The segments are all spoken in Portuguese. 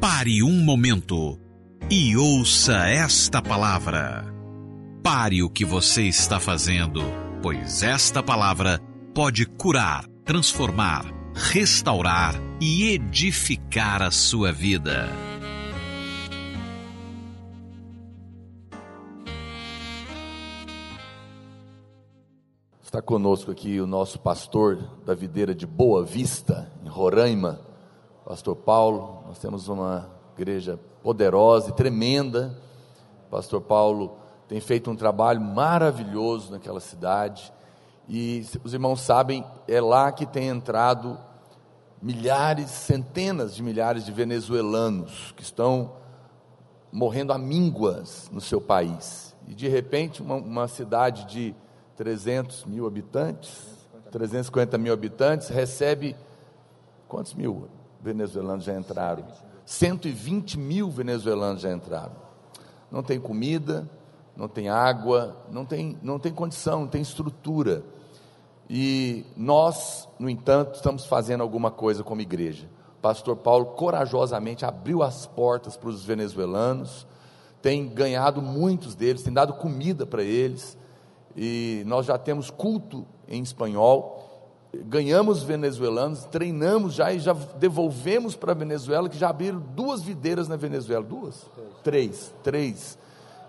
Pare um momento e ouça esta palavra. Pare o que você está fazendo, pois esta palavra pode curar, transformar, restaurar e edificar a sua vida. Está conosco aqui o nosso pastor da videira de Boa Vista, em Roraima, pastor Paulo. Nós temos uma igreja poderosa e tremenda. Pastor Paulo tem feito um trabalho maravilhoso naquela cidade. E os irmãos sabem, é lá que tem entrado milhares, centenas de milhares de venezuelanos que estão morrendo a mínguas no seu país. E de repente, uma, uma cidade de 300 mil habitantes, 350 mil habitantes, recebe quantos mil venezuelanos já entraram? 120 mil venezuelanos já entraram. Não tem comida, não tem água, não tem, não tem condição, não tem estrutura. E nós, no entanto, estamos fazendo alguma coisa como igreja. O pastor Paulo corajosamente abriu as portas para os venezuelanos, tem ganhado muitos deles, tem dado comida para eles, e nós já temos culto em espanhol. Ganhamos venezuelanos, treinamos já e já devolvemos para a Venezuela, que já abriram duas videiras na Venezuela. Duas? Três. Três.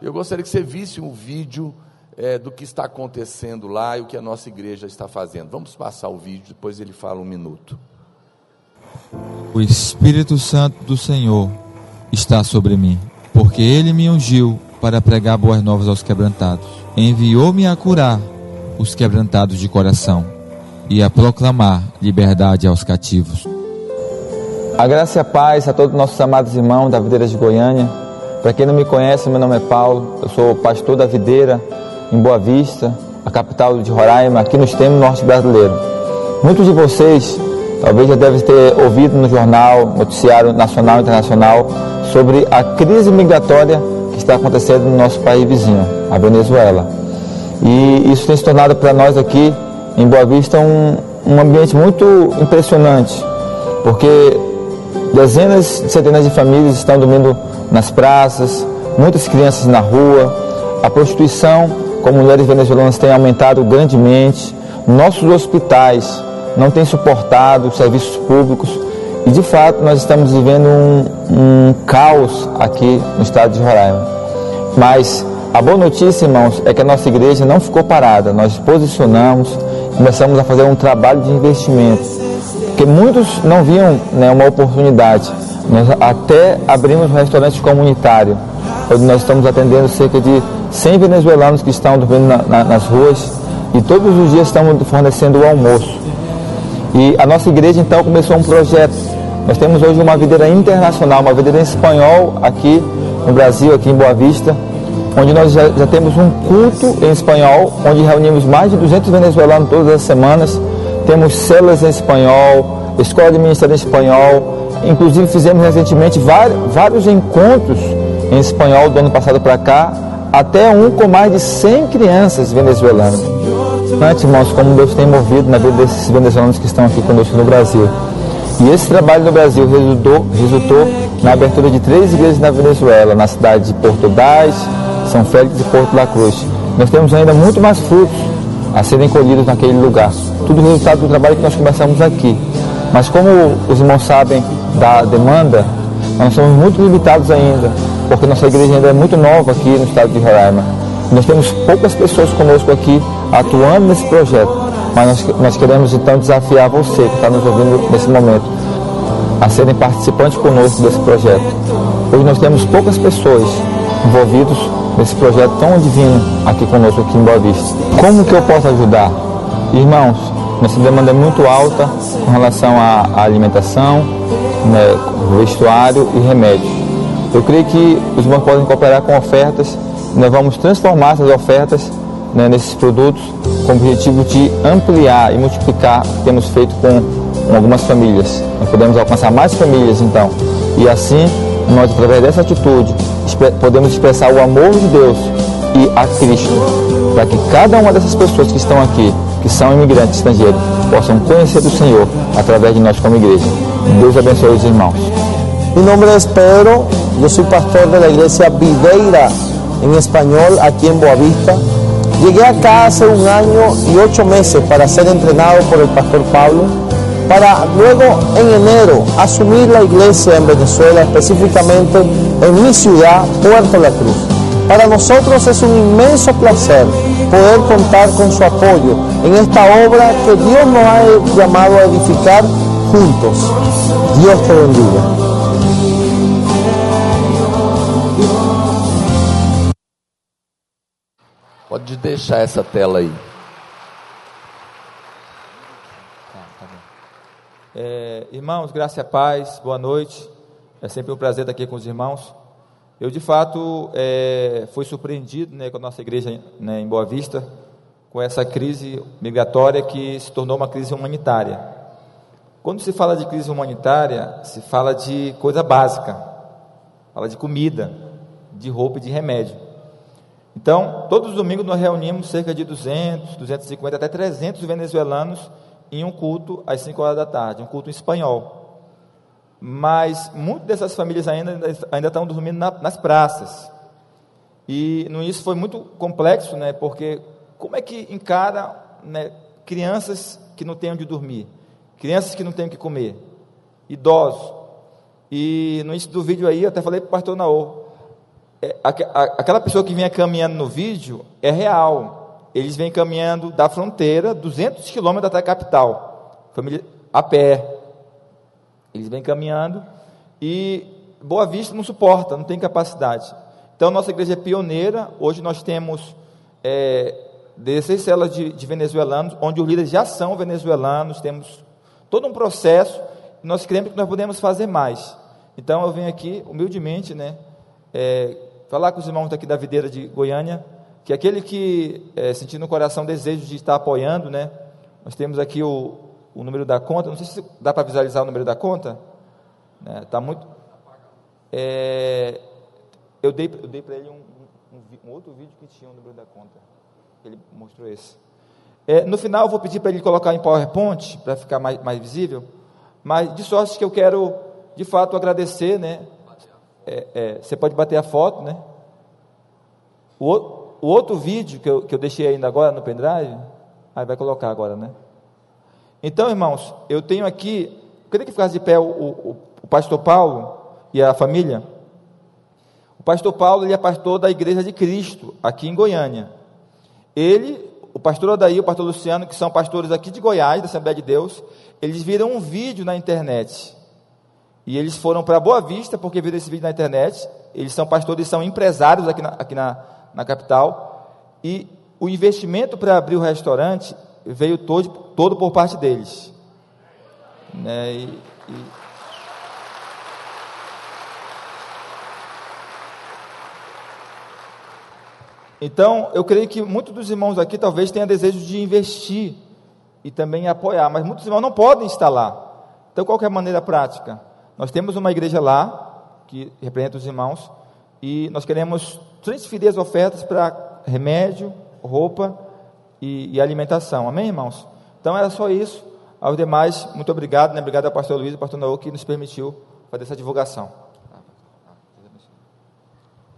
Eu gostaria que você visse um vídeo é, do que está acontecendo lá e o que a nossa igreja está fazendo. Vamos passar o vídeo, depois ele fala um minuto. O Espírito Santo do Senhor está sobre mim, porque ele me ungiu para pregar boas novas aos quebrantados. Enviou-me a curar os quebrantados de coração e a proclamar liberdade aos cativos. A graça e a paz a todos os nossos amados irmãos da Videira de Goiânia. Para quem não me conhece, meu nome é Paulo, eu sou pastor da Videira em Boa Vista, a capital de Roraima, aqui no extremo norte brasileiro. Muitos de vocês talvez já devem ter ouvido no jornal, noticiário nacional e internacional, sobre a crise migratória que está acontecendo no nosso país vizinho, a Venezuela. E isso tem se tornado para nós aqui em Boa Vista um, um ambiente muito impressionante, porque dezenas de centenas de famílias estão dormindo nas praças, muitas crianças na rua, a prostituição com mulheres venezuelanas tem aumentado grandemente, nossos hospitais não têm suportado os serviços públicos e de fato nós estamos vivendo um, um caos aqui no estado de Roraima. Mas a boa notícia, irmãos, é que a nossa igreja não ficou parada, nós posicionamos, começamos a fazer um trabalho de investimento, porque muitos não viam né, uma oportunidade. Nós até abrimos um restaurante comunitário, onde nós estamos atendendo cerca de 100 venezuelanos que estão dormindo na, na, nas ruas e todos os dias estamos fornecendo o almoço. E a nossa igreja então começou um projeto. Nós temos hoje uma videira internacional, uma videira em espanhol aqui no Brasil, aqui em Boa Vista, onde nós já, já temos um culto em espanhol, onde reunimos mais de 200 venezuelanos todas as semanas. Temos células em espanhol, escola de ministério em espanhol. Inclusive fizemos recentemente vários, encontros em espanhol do ano passado para cá, até um com mais de 100 crianças venezuelanas. Antes, irmãos, como Deus tem movido na vida desses venezuelanos que estão aqui conosco no Brasil. E esse trabalho no Brasil resultou, resultou na abertura de três igrejas na Venezuela, na cidade de Porto Bás, São Félix e Porto La Cruz. Nós temos ainda muito mais frutos a serem colhidos naquele lugar. Tudo resultado do trabalho que nós começamos aqui. Mas como os irmãos sabem da demanda, nós somos muito limitados ainda, porque nossa igreja ainda é muito nova aqui no estado de Roraima. Nós temos poucas pessoas conosco aqui atuando nesse projeto, mas nós, nós queremos então desafiar você que está nos ouvindo nesse momento a serem participantes conosco desse projeto. Hoje nós temos poucas pessoas envolvidas nesse projeto tão divino aqui conosco, aqui em Boa Vista. Como que eu posso ajudar? Irmãos, nossa demanda é muito alta com relação à alimentação, né, vestuário e remédio. Eu creio que os bancos podem cooperar com ofertas, nós vamos transformar essas ofertas né, nesses produtos com o objetivo de ampliar e multiplicar o que temos feito com, com algumas famílias. Nós podemos alcançar mais famílias então. E assim, nós através dessa atitude, podemos expressar o amor de Deus e a Cristo, para que cada uma dessas pessoas que estão aqui, que são imigrantes estrangeiros, possam conhecer o Senhor através de nós como igreja. Deus abençoe os irmãos. Mi nombre es Pedro, yo soy pastor de la iglesia Videira en español aquí en Boavista. Llegué acá hace un año y ocho meses para ser entrenado por el pastor Pablo, para luego en enero asumir la iglesia en Venezuela, específicamente en mi ciudad, Puerto La Cruz. Para nosotros es un inmenso placer poder contar con su apoyo en esta obra que Dios nos ha llamado a edificar juntos. Dios te bendiga. Pode deixar essa tela aí. É, irmãos, graça e paz, boa noite. É sempre um prazer estar aqui com os irmãos. Eu, de fato, é, fui surpreendido né, com a nossa igreja né, em Boa Vista, com essa crise migratória que se tornou uma crise humanitária. Quando se fala de crise humanitária, se fala de coisa básica, fala de comida, de roupa e de remédio. Então, todos os domingos nós reunimos cerca de 200, 250, até 300 venezuelanos em um culto às 5 horas da tarde, um culto em espanhol. Mas muitas dessas famílias ainda, ainda estão dormindo na, nas praças. E no isso foi muito complexo, né, porque como é que encara né, crianças que não têm onde dormir, crianças que não têm o que comer, idosos. E no início do vídeo aí, eu até falei para o pastor Naô, é, aquela pessoa que vinha caminhando no vídeo é real, eles vêm caminhando da fronteira, 200 quilômetros até a capital, família a pé. Eles vêm caminhando e Boa Vista não suporta, não tem capacidade. Então, nossa igreja é pioneira. Hoje nós temos é, 16 células de, de venezuelanos, onde os líderes já são venezuelanos. Temos todo um processo. Nós cremos que nós podemos fazer mais. Então, eu venho aqui, humildemente, né, é, falar com os irmãos daqui da videira de Goiânia que aquele que é, sentir no coração desejo de estar apoiando, né? Nós temos aqui o, o número da conta, não sei se dá para visualizar o número da conta. Né? Tá muito. É, eu dei, eu dei para ele um, um, um, outro vídeo que tinha o número da conta. Ele mostrou esse. É, no final, eu vou pedir para ele colocar em PowerPoint, para ficar mais, mais visível. Mas, de sorte que eu quero, de fato, agradecer, né? É, é, você pode bater a foto, né? O outro, o outro vídeo que eu, que eu deixei ainda agora no pendrive, aí vai colocar agora, né? Então, irmãos, eu tenho aqui, queria que ficasse de pé o, o, o pastor Paulo e a família. O pastor Paulo ele é pastor da Igreja de Cristo, aqui em Goiânia. Ele, o pastor Adair, o pastor Luciano, que são pastores aqui de Goiás, da Assembleia de Deus, eles viram um vídeo na internet. E eles foram para Boa Vista, porque viram esse vídeo na internet. Eles são pastores, são empresários aqui na, aqui na, na capital, e o investimento para abrir o restaurante veio todo, todo por parte deles. Né? E, e... Então, eu creio que muitos dos irmãos aqui talvez tenham desejo de investir e também apoiar, mas muitos irmãos não podem estar lá. Então, qual é a maneira prática? Nós temos uma igreja lá, que representa os irmãos, e nós queremos transferir as ofertas para remédio, roupa e, e, alimentação. Amém, irmãos? Então era só isso. Aos demais, muito obrigado. Né? Obrigado ao pastor Luiz e ao pastor Naô que nos permitiu fazer essa divulgação.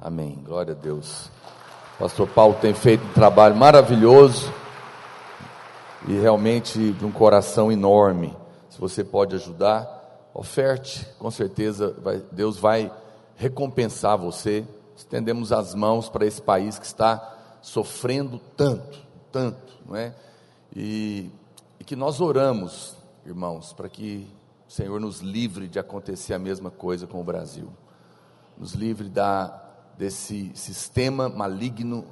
Amém. Glória a Deus. Pastor Paulo tem feito um trabalho maravilhoso e realmente de um coração enorme. Se você pode ajudar, oferte, com certeza vai, Deus vai recompensar você. Estendemos as mãos para esse país que está sofrendo tanto, tanto, não é? E, e que nós oramos, irmãos, para que o Senhor nos livre de acontecer a mesma coisa com o Brasil. Nos livre da, desse sistema maligno,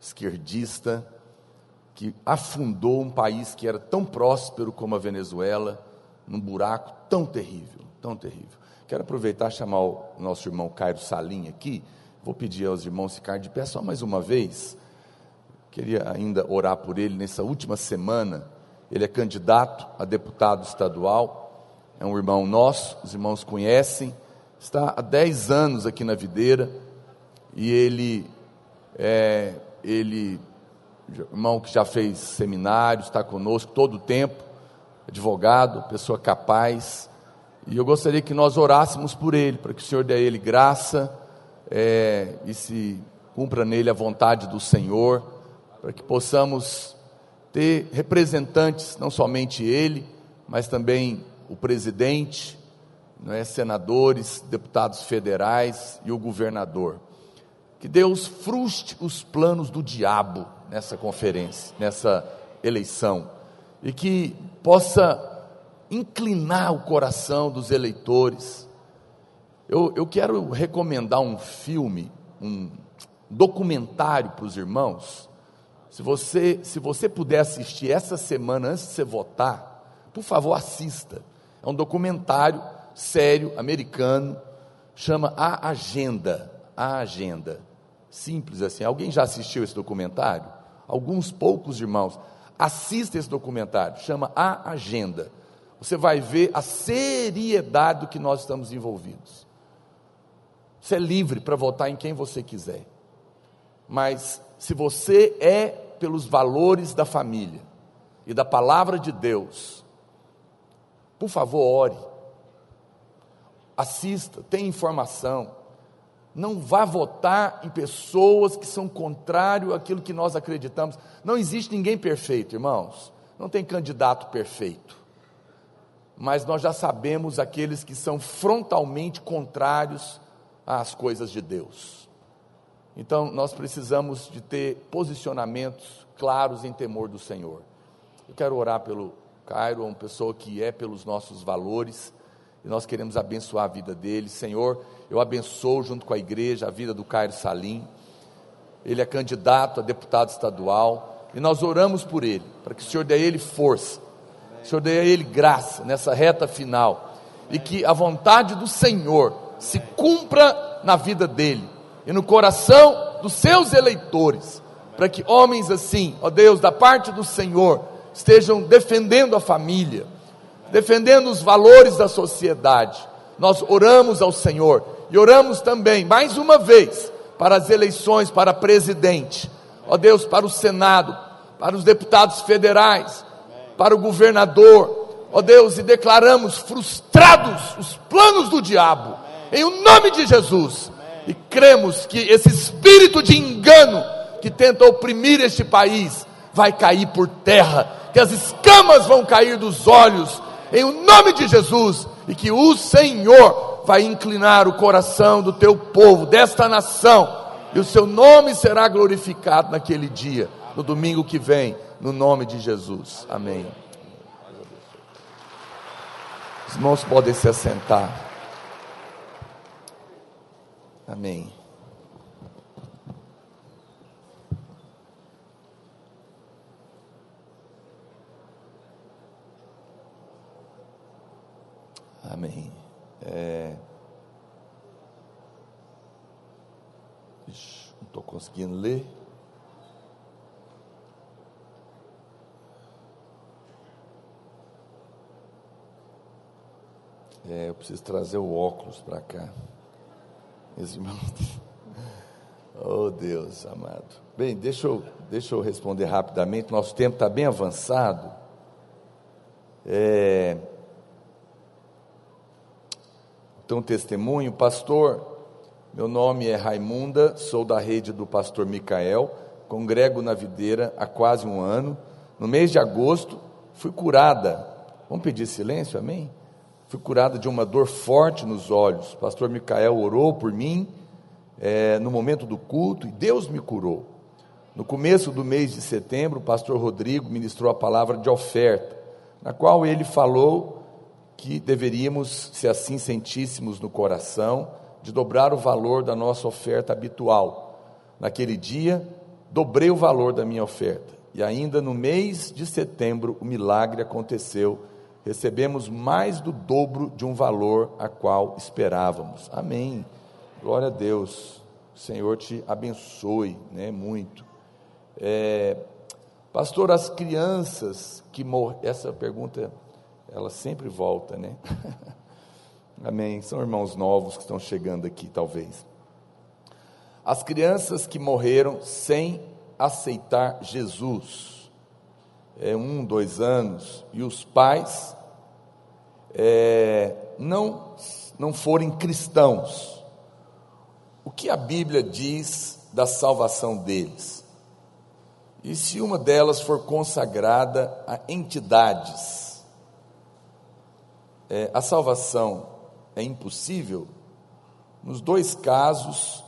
esquerdista, que afundou um país que era tão próspero como a Venezuela, num buraco tão terrível, tão terrível. Quero aproveitar e chamar o nosso irmão Cairo Salim aqui. Vou pedir aos irmãos ficar de pé só mais uma vez. Queria ainda orar por ele nessa última semana. Ele é candidato a deputado estadual. É um irmão nosso, os irmãos conhecem. Está há 10 anos aqui na videira. E ele é, ele, irmão que já fez seminário, está conosco todo o tempo, advogado, pessoa capaz E eu gostaria que nós orássemos por ele, para que o Senhor dê a ele graça é, e se cumpra nele a vontade do Senhor, para que possamos ter representantes, não somente ele, mas também o presidente, não é, senadores, deputados federais e o governador. Que Deus fruste os planos do diabo nessa conferência, nessa eleição, e que possa inclinar o coração dos eleitores. Eu, eu quero recomendar um filme, um documentário para os irmãos. Se você, se você puder assistir essa semana antes de você votar, por favor, assista. É um documentário sério, americano, chama A Agenda. A Agenda. Simples assim. Alguém já assistiu esse documentário? Alguns poucos irmãos. Assista esse documentário, chama A Agenda você vai ver a seriedade do que nós estamos envolvidos. Você é livre para votar em quem você quiser, mas se você é pelos valores da família e da palavra de Deus, por favor, ore, assista, tenha informação, não vá votar em pessoas que são contrário àquilo que nós acreditamos. Não existe ninguém perfeito, irmãos. Não tem candidato perfeito mas nós já sabemos aqueles que são frontalmente contrários às coisas de Deus. Então, nós precisamos de ter posicionamentos claros em temor do Senhor. Eu quero orar pelo Cairo, uma pessoa que é pelos nossos valores, e nós queremos abençoar a vida dele. Senhor, eu abençoo junto com a igreja a vida do Cairo Salim. Ele é candidato a deputado estadual, e nós oramos por ele, para que o Senhor dê a ele força Senhor, dê a ele graça nessa reta final e que a vontade do Senhor se cumpra na vida dele e no coração dos seus eleitores, para que homens assim, ó Deus, da parte do Senhor, estejam defendendo a família, defendendo os valores da sociedade. Nós oramos ao Senhor e oramos também, mais uma vez, para as eleições para presidente, ó Deus, para o Senado, para os deputados federais, para o governador, ó Deus, e declaramos frustrados os planos do diabo, em o nome de Jesus, e cremos que esse espírito de engano que tenta oprimir este país vai cair por terra, que as escamas vão cair dos olhos, em o nome de Jesus, e que o Senhor vai inclinar o coração do teu povo, desta nação, e o seu nome será glorificado naquele dia, no domingo que vem no nome de Jesus. Amém. Os irmãos podem se assentar. Amém. Amém. É... Não estou conseguindo ler. É, eu preciso trazer o óculos para cá. Meus irmãos. Oh Deus amado. Bem, deixa eu, deixa eu responder rapidamente. Nosso tempo está bem avançado. É, então, testemunho, pastor. Meu nome é Raimunda, sou da rede do pastor Micael, congrego na videira há quase um ano. No mês de agosto, fui curada. Vamos pedir silêncio, amém? Fui curada de uma dor forte nos olhos. O pastor Micael orou por mim é, no momento do culto e Deus me curou. No começo do mês de setembro, o pastor Rodrigo ministrou a palavra de oferta, na qual ele falou que deveríamos, se assim sentíssemos no coração, de dobrar o valor da nossa oferta habitual. Naquele dia, dobrei o valor da minha oferta. E ainda no mês de setembro, o milagre aconteceu recebemos mais do dobro de um valor a qual esperávamos. Amém. Glória a Deus. O Senhor te abençoe, né, muito. É, pastor, as crianças que morreram, essa pergunta, ela sempre volta, né? Amém. São irmãos novos que estão chegando aqui, talvez. As crianças que morreram sem aceitar Jesus, é um, dois anos, e os pais é, não, não forem cristãos, o que a Bíblia diz da salvação deles? E se uma delas for consagrada a entidades, é, a salvação é impossível? Nos dois casos,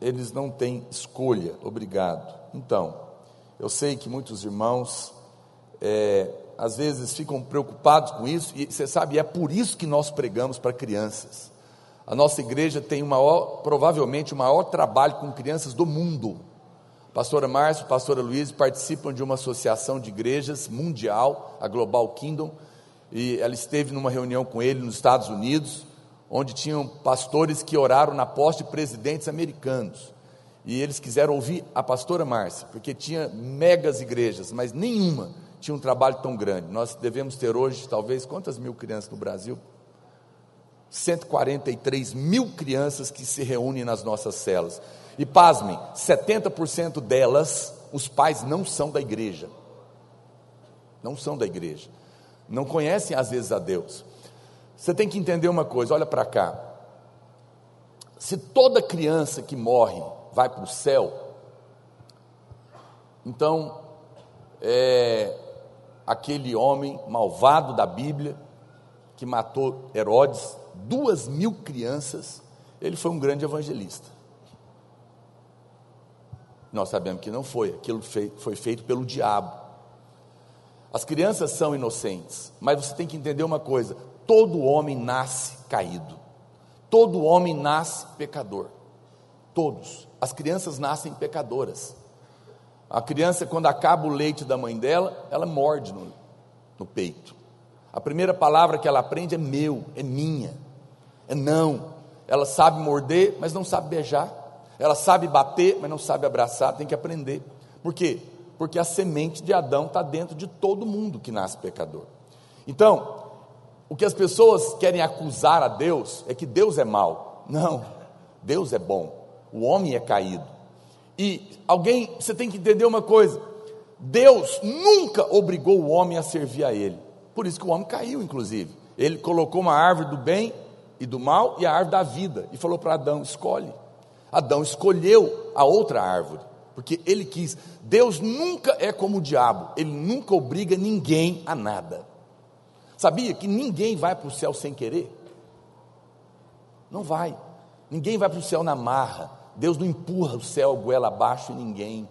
eles não têm escolha, obrigado. Então, eu sei que muitos irmãos é, às vezes ficam preocupados com isso, e você sabe, é por isso que nós pregamos para crianças. A nossa igreja tem o maior, provavelmente o maior trabalho com crianças do mundo. Pastora Márcia, pastora Luiz participam de uma associação de igrejas mundial, a Global Kingdom, e ela esteve numa reunião com ele nos Estados Unidos, onde tinham pastores que oraram na posse de presidentes americanos. E eles quiseram ouvir a pastora Márcia, porque tinha megas igrejas, mas nenhuma tinha um trabalho tão grande. Nós devemos ter hoje, talvez, quantas mil crianças no Brasil? 143 mil crianças que se reúnem nas nossas celas. E pasmem, 70% delas, os pais não são da igreja. Não são da igreja. Não conhecem às vezes a Deus. Você tem que entender uma coisa, olha para cá. Se toda criança que morre vai para o céu, então é, aquele homem malvado da Bíblia que matou Herodes, duas mil crianças, ele foi um grande evangelista. Nós sabemos que não foi, aquilo foi feito pelo diabo. As crianças são inocentes, mas você tem que entender uma coisa: todo homem nasce caído, todo homem nasce pecador, todos. As crianças nascem pecadoras. A criança, quando acaba o leite da mãe dela, ela morde no, no peito. A primeira palavra que ela aprende é meu, é minha, é não. Ela sabe morder, mas não sabe beijar. Ela sabe bater, mas não sabe abraçar, tem que aprender. Por quê? Porque a semente de Adão está dentro de todo mundo que nasce pecador. Então, o que as pessoas querem acusar a Deus é que Deus é mau. Não, Deus é bom. O homem é caído. E alguém, você tem que entender uma coisa: Deus nunca obrigou o homem a servir a Ele. Por isso que o homem caiu, inclusive. Ele colocou uma árvore do bem e do mal e a árvore da vida. E falou para Adão: escolhe. Adão escolheu a outra árvore, porque ele quis. Deus nunca é como o diabo, ele nunca obriga ninguém a nada. Sabia que ninguém vai para o céu sem querer? Não vai. Ninguém vai para o céu na marra. Deus não empurra o céu goela abaixo em ninguém.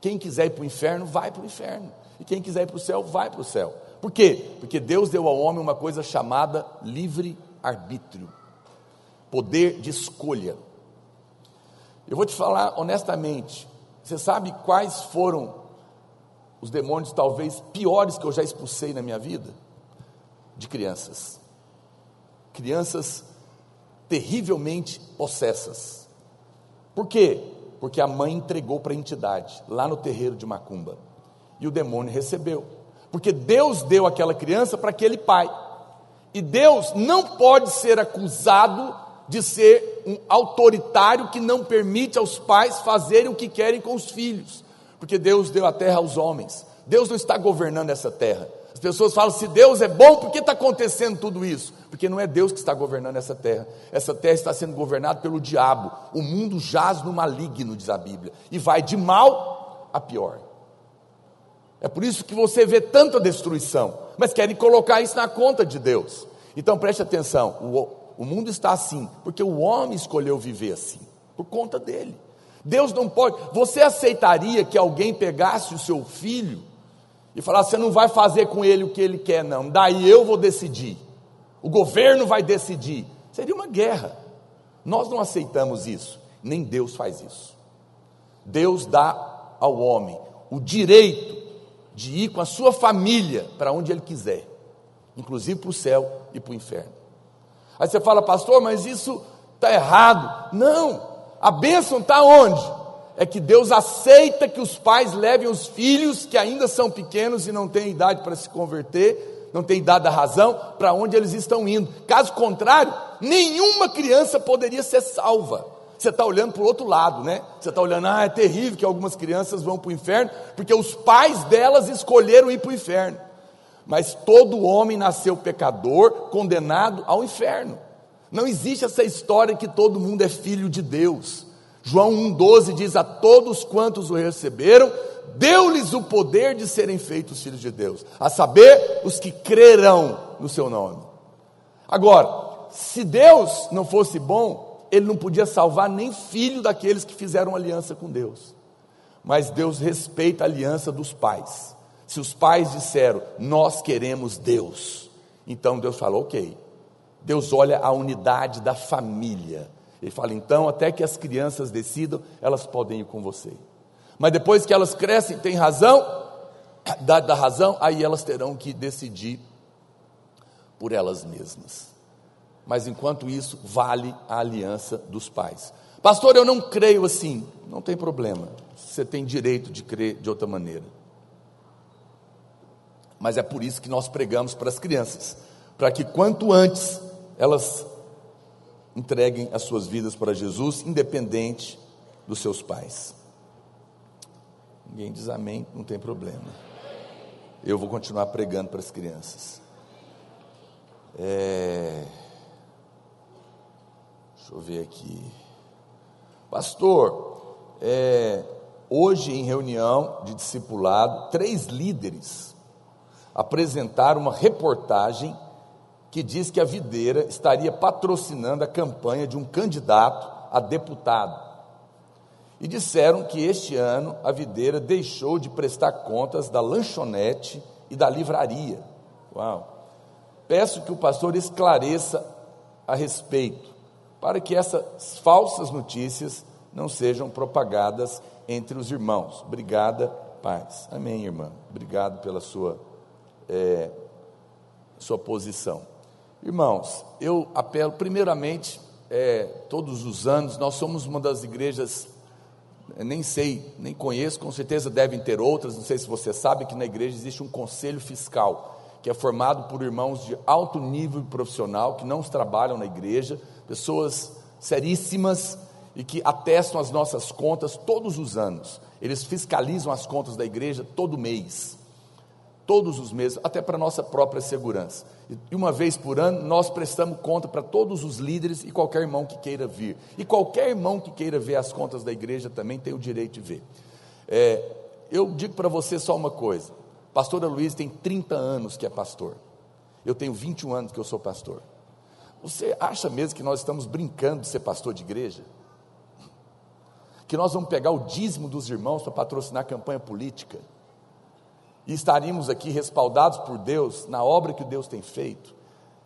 Quem quiser ir para o inferno, vai para o inferno. E quem quiser ir para o céu, vai para o céu. Por quê? Porque Deus deu ao homem uma coisa chamada livre-arbítrio poder de escolha. Eu vou te falar honestamente, você sabe quais foram os demônios talvez piores que eu já expulsei na minha vida? de crianças. Crianças terrivelmente possessas. Por quê? Porque a mãe entregou para a entidade, lá no terreiro de Macumba. E o demônio recebeu. Porque Deus deu aquela criança para aquele pai. E Deus não pode ser acusado de ser um autoritário que não permite aos pais fazerem o que querem com os filhos. Porque Deus deu a terra aos homens. Deus não está governando essa terra pessoas falam: se Deus é bom, por que está acontecendo tudo isso? Porque não é Deus que está governando essa terra. Essa terra está sendo governada pelo diabo. O mundo jaz no maligno, diz a Bíblia, e vai de mal a pior. É por isso que você vê tanta destruição, mas querem colocar isso na conta de Deus. Então preste atenção: o, o mundo está assim, porque o homem escolheu viver assim, por conta dele. Deus não pode. Você aceitaria que alguém pegasse o seu filho e falar: você não vai fazer com ele o que ele quer, não, daí eu vou decidir, o governo vai decidir. Seria uma guerra. Nós não aceitamos isso, nem Deus faz isso. Deus dá ao homem o direito de ir com a sua família para onde ele quiser, inclusive para o céu e para o inferno. Aí você fala, pastor, mas isso está errado. Não, a bênção está onde? É que Deus aceita que os pais levem os filhos que ainda são pequenos e não têm idade para se converter, não têm idade da razão, para onde eles estão indo. Caso contrário, nenhuma criança poderia ser salva. Você está olhando para o outro lado, né? Você está olhando, ah, é terrível que algumas crianças vão para o inferno, porque os pais delas escolheram ir para o inferno. Mas todo homem nasceu pecador, condenado ao inferno. Não existe essa história que todo mundo é filho de Deus. João 1,12 diz: A todos quantos o receberam, deu-lhes o poder de serem feitos filhos de Deus, a saber, os que crerão no seu nome. Agora, se Deus não fosse bom, ele não podia salvar nem filho daqueles que fizeram aliança com Deus. Mas Deus respeita a aliança dos pais. Se os pais disseram, nós queremos Deus, então Deus falou, ok. Deus olha a unidade da família. Ele fala, então, até que as crianças decidam, elas podem ir com você. Mas depois que elas crescem, têm razão, da, da razão, aí elas terão que decidir por elas mesmas. Mas enquanto isso, vale a aliança dos pais. Pastor, eu não creio assim. Não tem problema. Você tem direito de crer de outra maneira. Mas é por isso que nós pregamos para as crianças, para que quanto antes elas entreguem as suas vidas para Jesus, independente dos seus pais. Ninguém diz amém, não tem problema. Eu vou continuar pregando para as crianças. É... Deixa eu ver aqui. Pastor, é... hoje em reunião de discipulado, três líderes apresentaram uma reportagem que diz que a videira estaria patrocinando a campanha de um candidato a deputado. E disseram que este ano a videira deixou de prestar contas da lanchonete e da livraria. Uau! Peço que o pastor esclareça a respeito, para que essas falsas notícias não sejam propagadas entre os irmãos. Obrigada, paz. Amém, irmã. Obrigado pela sua, é, sua posição. Irmãos, eu apelo, primeiramente, é, todos os anos, nós somos uma das igrejas, nem sei, nem conheço, com certeza devem ter outras, não sei se você sabe que na igreja existe um conselho fiscal, que é formado por irmãos de alto nível profissional, que não trabalham na igreja, pessoas seríssimas e que atestam as nossas contas todos os anos. Eles fiscalizam as contas da igreja todo mês todos os meses, até para nossa própria segurança. E uma vez por ano, nós prestamos conta para todos os líderes e qualquer irmão que queira vir. E qualquer irmão que queira ver as contas da igreja também tem o direito de ver. É, eu digo para você só uma coisa: Pastora Luiz tem 30 anos que é pastor. Eu tenho 21 anos que eu sou pastor. Você acha mesmo que nós estamos brincando de ser pastor de igreja? Que nós vamos pegar o dízimo dos irmãos para patrocinar campanha política? E estaríamos aqui respaldados por Deus na obra que Deus tem feito,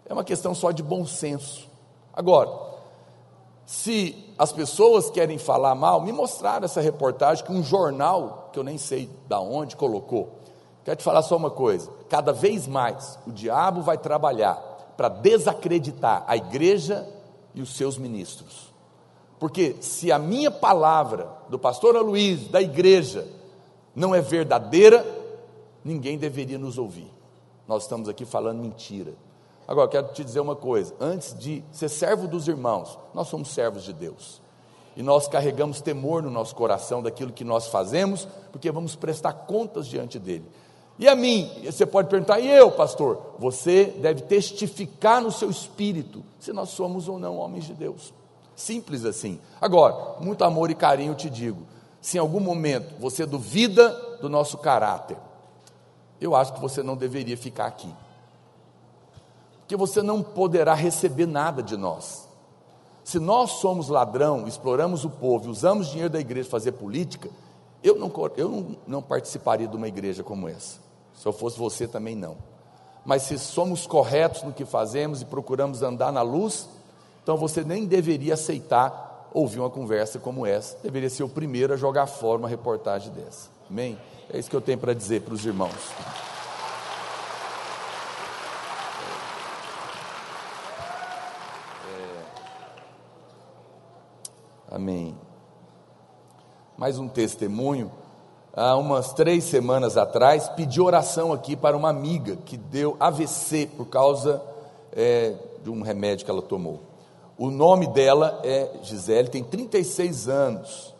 é uma questão só de bom senso. Agora, se as pessoas querem falar mal, me mostraram essa reportagem que um jornal, que eu nem sei da onde, colocou. Quero te falar só uma coisa: cada vez mais o diabo vai trabalhar para desacreditar a igreja e os seus ministros. Porque se a minha palavra, do pastor Luiz, da igreja, não é verdadeira, ninguém deveria nos ouvir. Nós estamos aqui falando mentira. Agora, quero te dizer uma coisa: antes de ser servo dos irmãos, nós somos servos de Deus. E nós carregamos temor no nosso coração daquilo que nós fazemos, porque vamos prestar contas diante dele. E a mim, você pode perguntar, e eu, pastor? Você deve testificar no seu espírito se nós somos ou não homens de Deus. Simples assim. Agora, muito amor e carinho te digo: se em algum momento você duvida do nosso caráter, eu acho que você não deveria ficar aqui. Porque você não poderá receber nada de nós. Se nós somos ladrão, exploramos o povo, usamos dinheiro da igreja para fazer política, eu não, eu não, não participaria de uma igreja como essa. Se eu fosse você, também não. Mas se somos corretos no que fazemos e procuramos andar na luz, então você nem deveria aceitar ouvir uma conversa como essa. Deveria ser o primeiro a jogar fora uma reportagem dessa. Amém? É isso que eu tenho para dizer para os irmãos. É... Amém. Mais um testemunho. Há umas três semanas atrás, pedi oração aqui para uma amiga que deu AVC por causa é, de um remédio que ela tomou. O nome dela é Gisele, tem 36 anos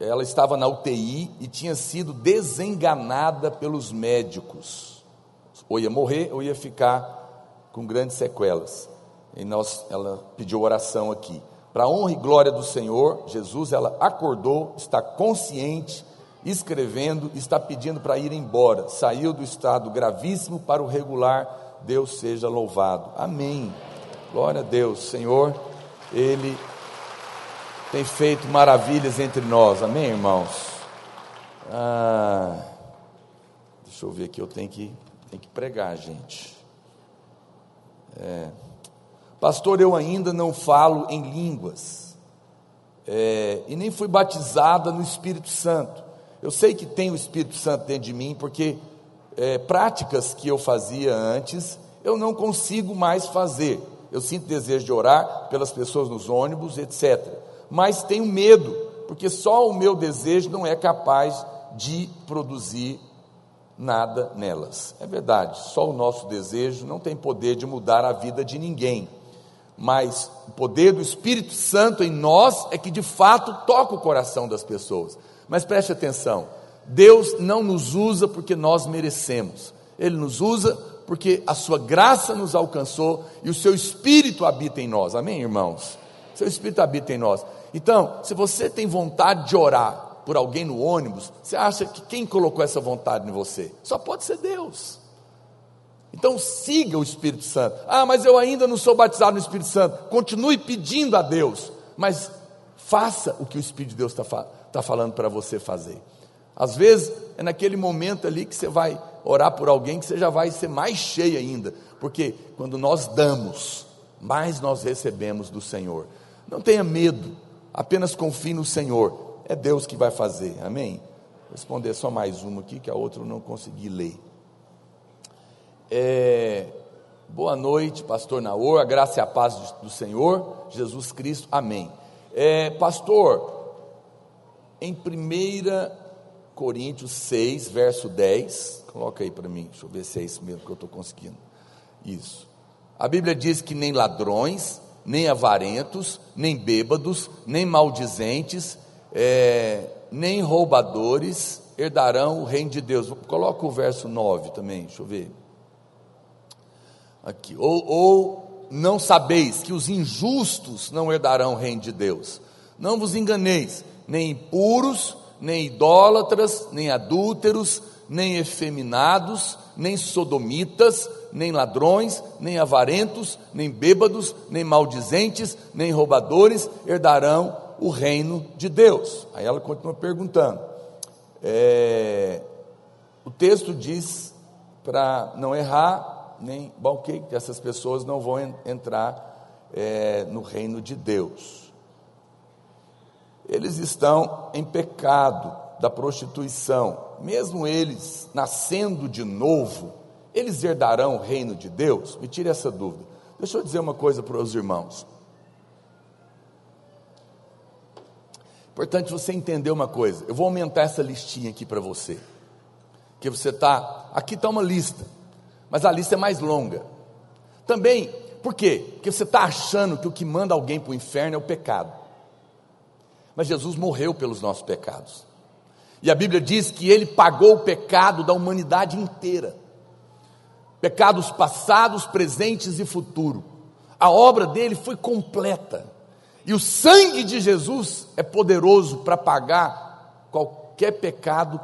ela estava na UTI e tinha sido desenganada pelos médicos. ou ia morrer ou ia ficar com grandes sequelas. E nós, ela pediu oração aqui. Para a honra e glória do Senhor, Jesus, ela acordou, está consciente, escrevendo, está pedindo para ir embora. Saiu do estado gravíssimo para o regular. Deus seja louvado. Amém. Glória a Deus, Senhor. Ele tem feito maravilhas entre nós. Amém, irmãos? Ah, deixa eu ver aqui, eu tenho que, tenho que pregar, gente. É. Pastor, eu ainda não falo em línguas. É, e nem fui batizada no Espírito Santo. Eu sei que tem o Espírito Santo dentro de mim, porque é, práticas que eu fazia antes, eu não consigo mais fazer. Eu sinto desejo de orar pelas pessoas nos ônibus, etc. Mas tenho medo, porque só o meu desejo não é capaz de produzir nada nelas. É verdade, só o nosso desejo não tem poder de mudar a vida de ninguém mas o poder do Espírito Santo em nós é que de fato toca o coração das pessoas. Mas preste atenção: Deus não nos usa porque nós merecemos, Ele nos usa porque a Sua graça nos alcançou e o Seu Espírito habita em nós. Amém, irmãos? Seu Espírito habita em nós. Então, se você tem vontade de orar por alguém no ônibus, você acha que quem colocou essa vontade em você? Só pode ser Deus. Então siga o Espírito Santo. Ah, mas eu ainda não sou batizado no Espírito Santo. Continue pedindo a Deus, mas faça o que o Espírito de Deus está tá falando para você fazer. Às vezes é naquele momento ali que você vai orar por alguém que você já vai ser mais cheio ainda, porque quando nós damos, mais nós recebemos do Senhor. Não tenha medo, apenas confie no Senhor. É Deus que vai fazer. Amém? Vou responder só mais uma aqui que a outra eu não consegui ler. É, boa noite, pastor Naor, a graça e a paz do Senhor, Jesus Cristo, amém. É, pastor, em 1 Coríntios 6, verso 10, coloca aí para mim, deixa eu ver se é isso mesmo que eu estou conseguindo. Isso. A Bíblia diz que nem ladrões, nem avarentos, nem bêbados, nem maldizentes, é, nem roubadores herdarão o reino de Deus. Coloca o verso 9 também, deixa eu ver aqui. Ou, ou não sabeis que os injustos não herdarão o reino de Deus. Não vos enganeis, nem impuros, nem idólatras, nem adúlteros, nem efeminados, nem sodomitas, nem ladrões, nem avarentos, nem bêbados, nem maldizentes, nem roubadores herdarão o reino de Deus. Aí ela continua perguntando. É, o texto diz para não errar, nem bom, que essas pessoas não vão entrar é, no reino de Deus. Eles estão em pecado da prostituição, mesmo eles nascendo de novo, eles herdarão o reino de Deus? Me tire essa dúvida. Deixa eu dizer uma coisa para os irmãos. Importante você entender uma coisa. Eu vou aumentar essa listinha aqui para você. Que você está. Aqui está uma lista mas a lista é mais longa. Também, por quê? Porque você está achando que o que manda alguém para o inferno é o pecado. Mas Jesus morreu pelos nossos pecados. E a Bíblia diz que ele pagou o pecado da humanidade inteira. Pecados passados, presentes e futuro. A obra dele foi completa. E o sangue de Jesus é poderoso para pagar qualquer pecado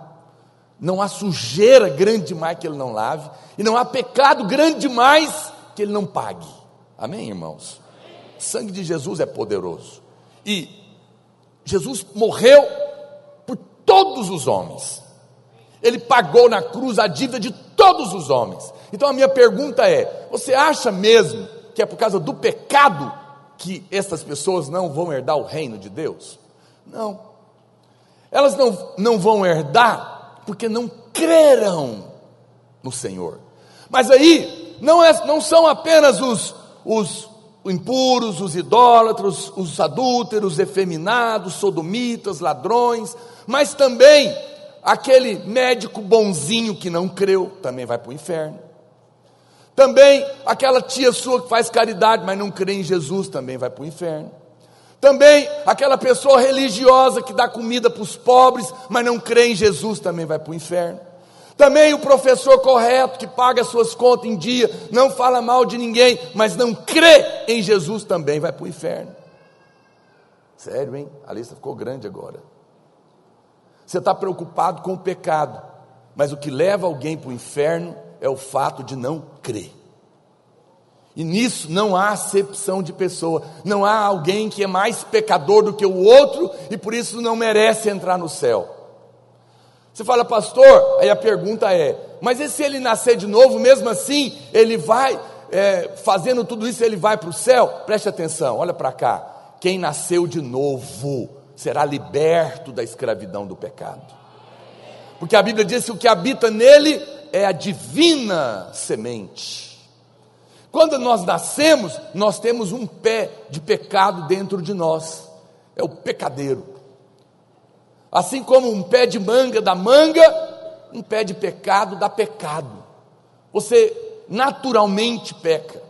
não há sujeira grande demais que ele não lave, e não há pecado grande demais que ele não pague. Amém, irmãos? O sangue de Jesus é poderoso. E Jesus morreu por todos os homens. Ele pagou na cruz a dívida de todos os homens. Então a minha pergunta é: você acha mesmo que é por causa do pecado que essas pessoas não vão herdar o reino de Deus? Não. Elas não, não vão herdar porque não creram no Senhor. Mas aí, não, é, não são apenas os, os impuros, os idólatros, os adúlteros, efeminados, sodomitas, ladrões, mas também aquele médico bonzinho que não creu, também vai para o inferno. Também aquela tia sua que faz caridade, mas não crê em Jesus, também vai para o inferno. Também aquela pessoa religiosa que dá comida para os pobres, mas não crê em Jesus, também vai para o inferno. Também o professor correto que paga suas contas em dia, não fala mal de ninguém, mas não crê em Jesus também vai para o inferno. Sério, hein? A lista ficou grande agora. Você está preocupado com o pecado, mas o que leva alguém para o inferno é o fato de não crer. E nisso não há acepção de pessoa, não há alguém que é mais pecador do que o outro e por isso não merece entrar no céu. Você fala, pastor, aí a pergunta é: mas e se ele nascer de novo, mesmo assim, ele vai, é, fazendo tudo isso, ele vai para o céu? Preste atenção, olha para cá. Quem nasceu de novo será liberto da escravidão do pecado. Porque a Bíblia diz que o que habita nele é a divina semente. Quando nós nascemos, nós temos um pé de pecado dentro de nós, é o pecadeiro. Assim como um pé de manga dá manga, um pé de pecado dá pecado. Você naturalmente peca,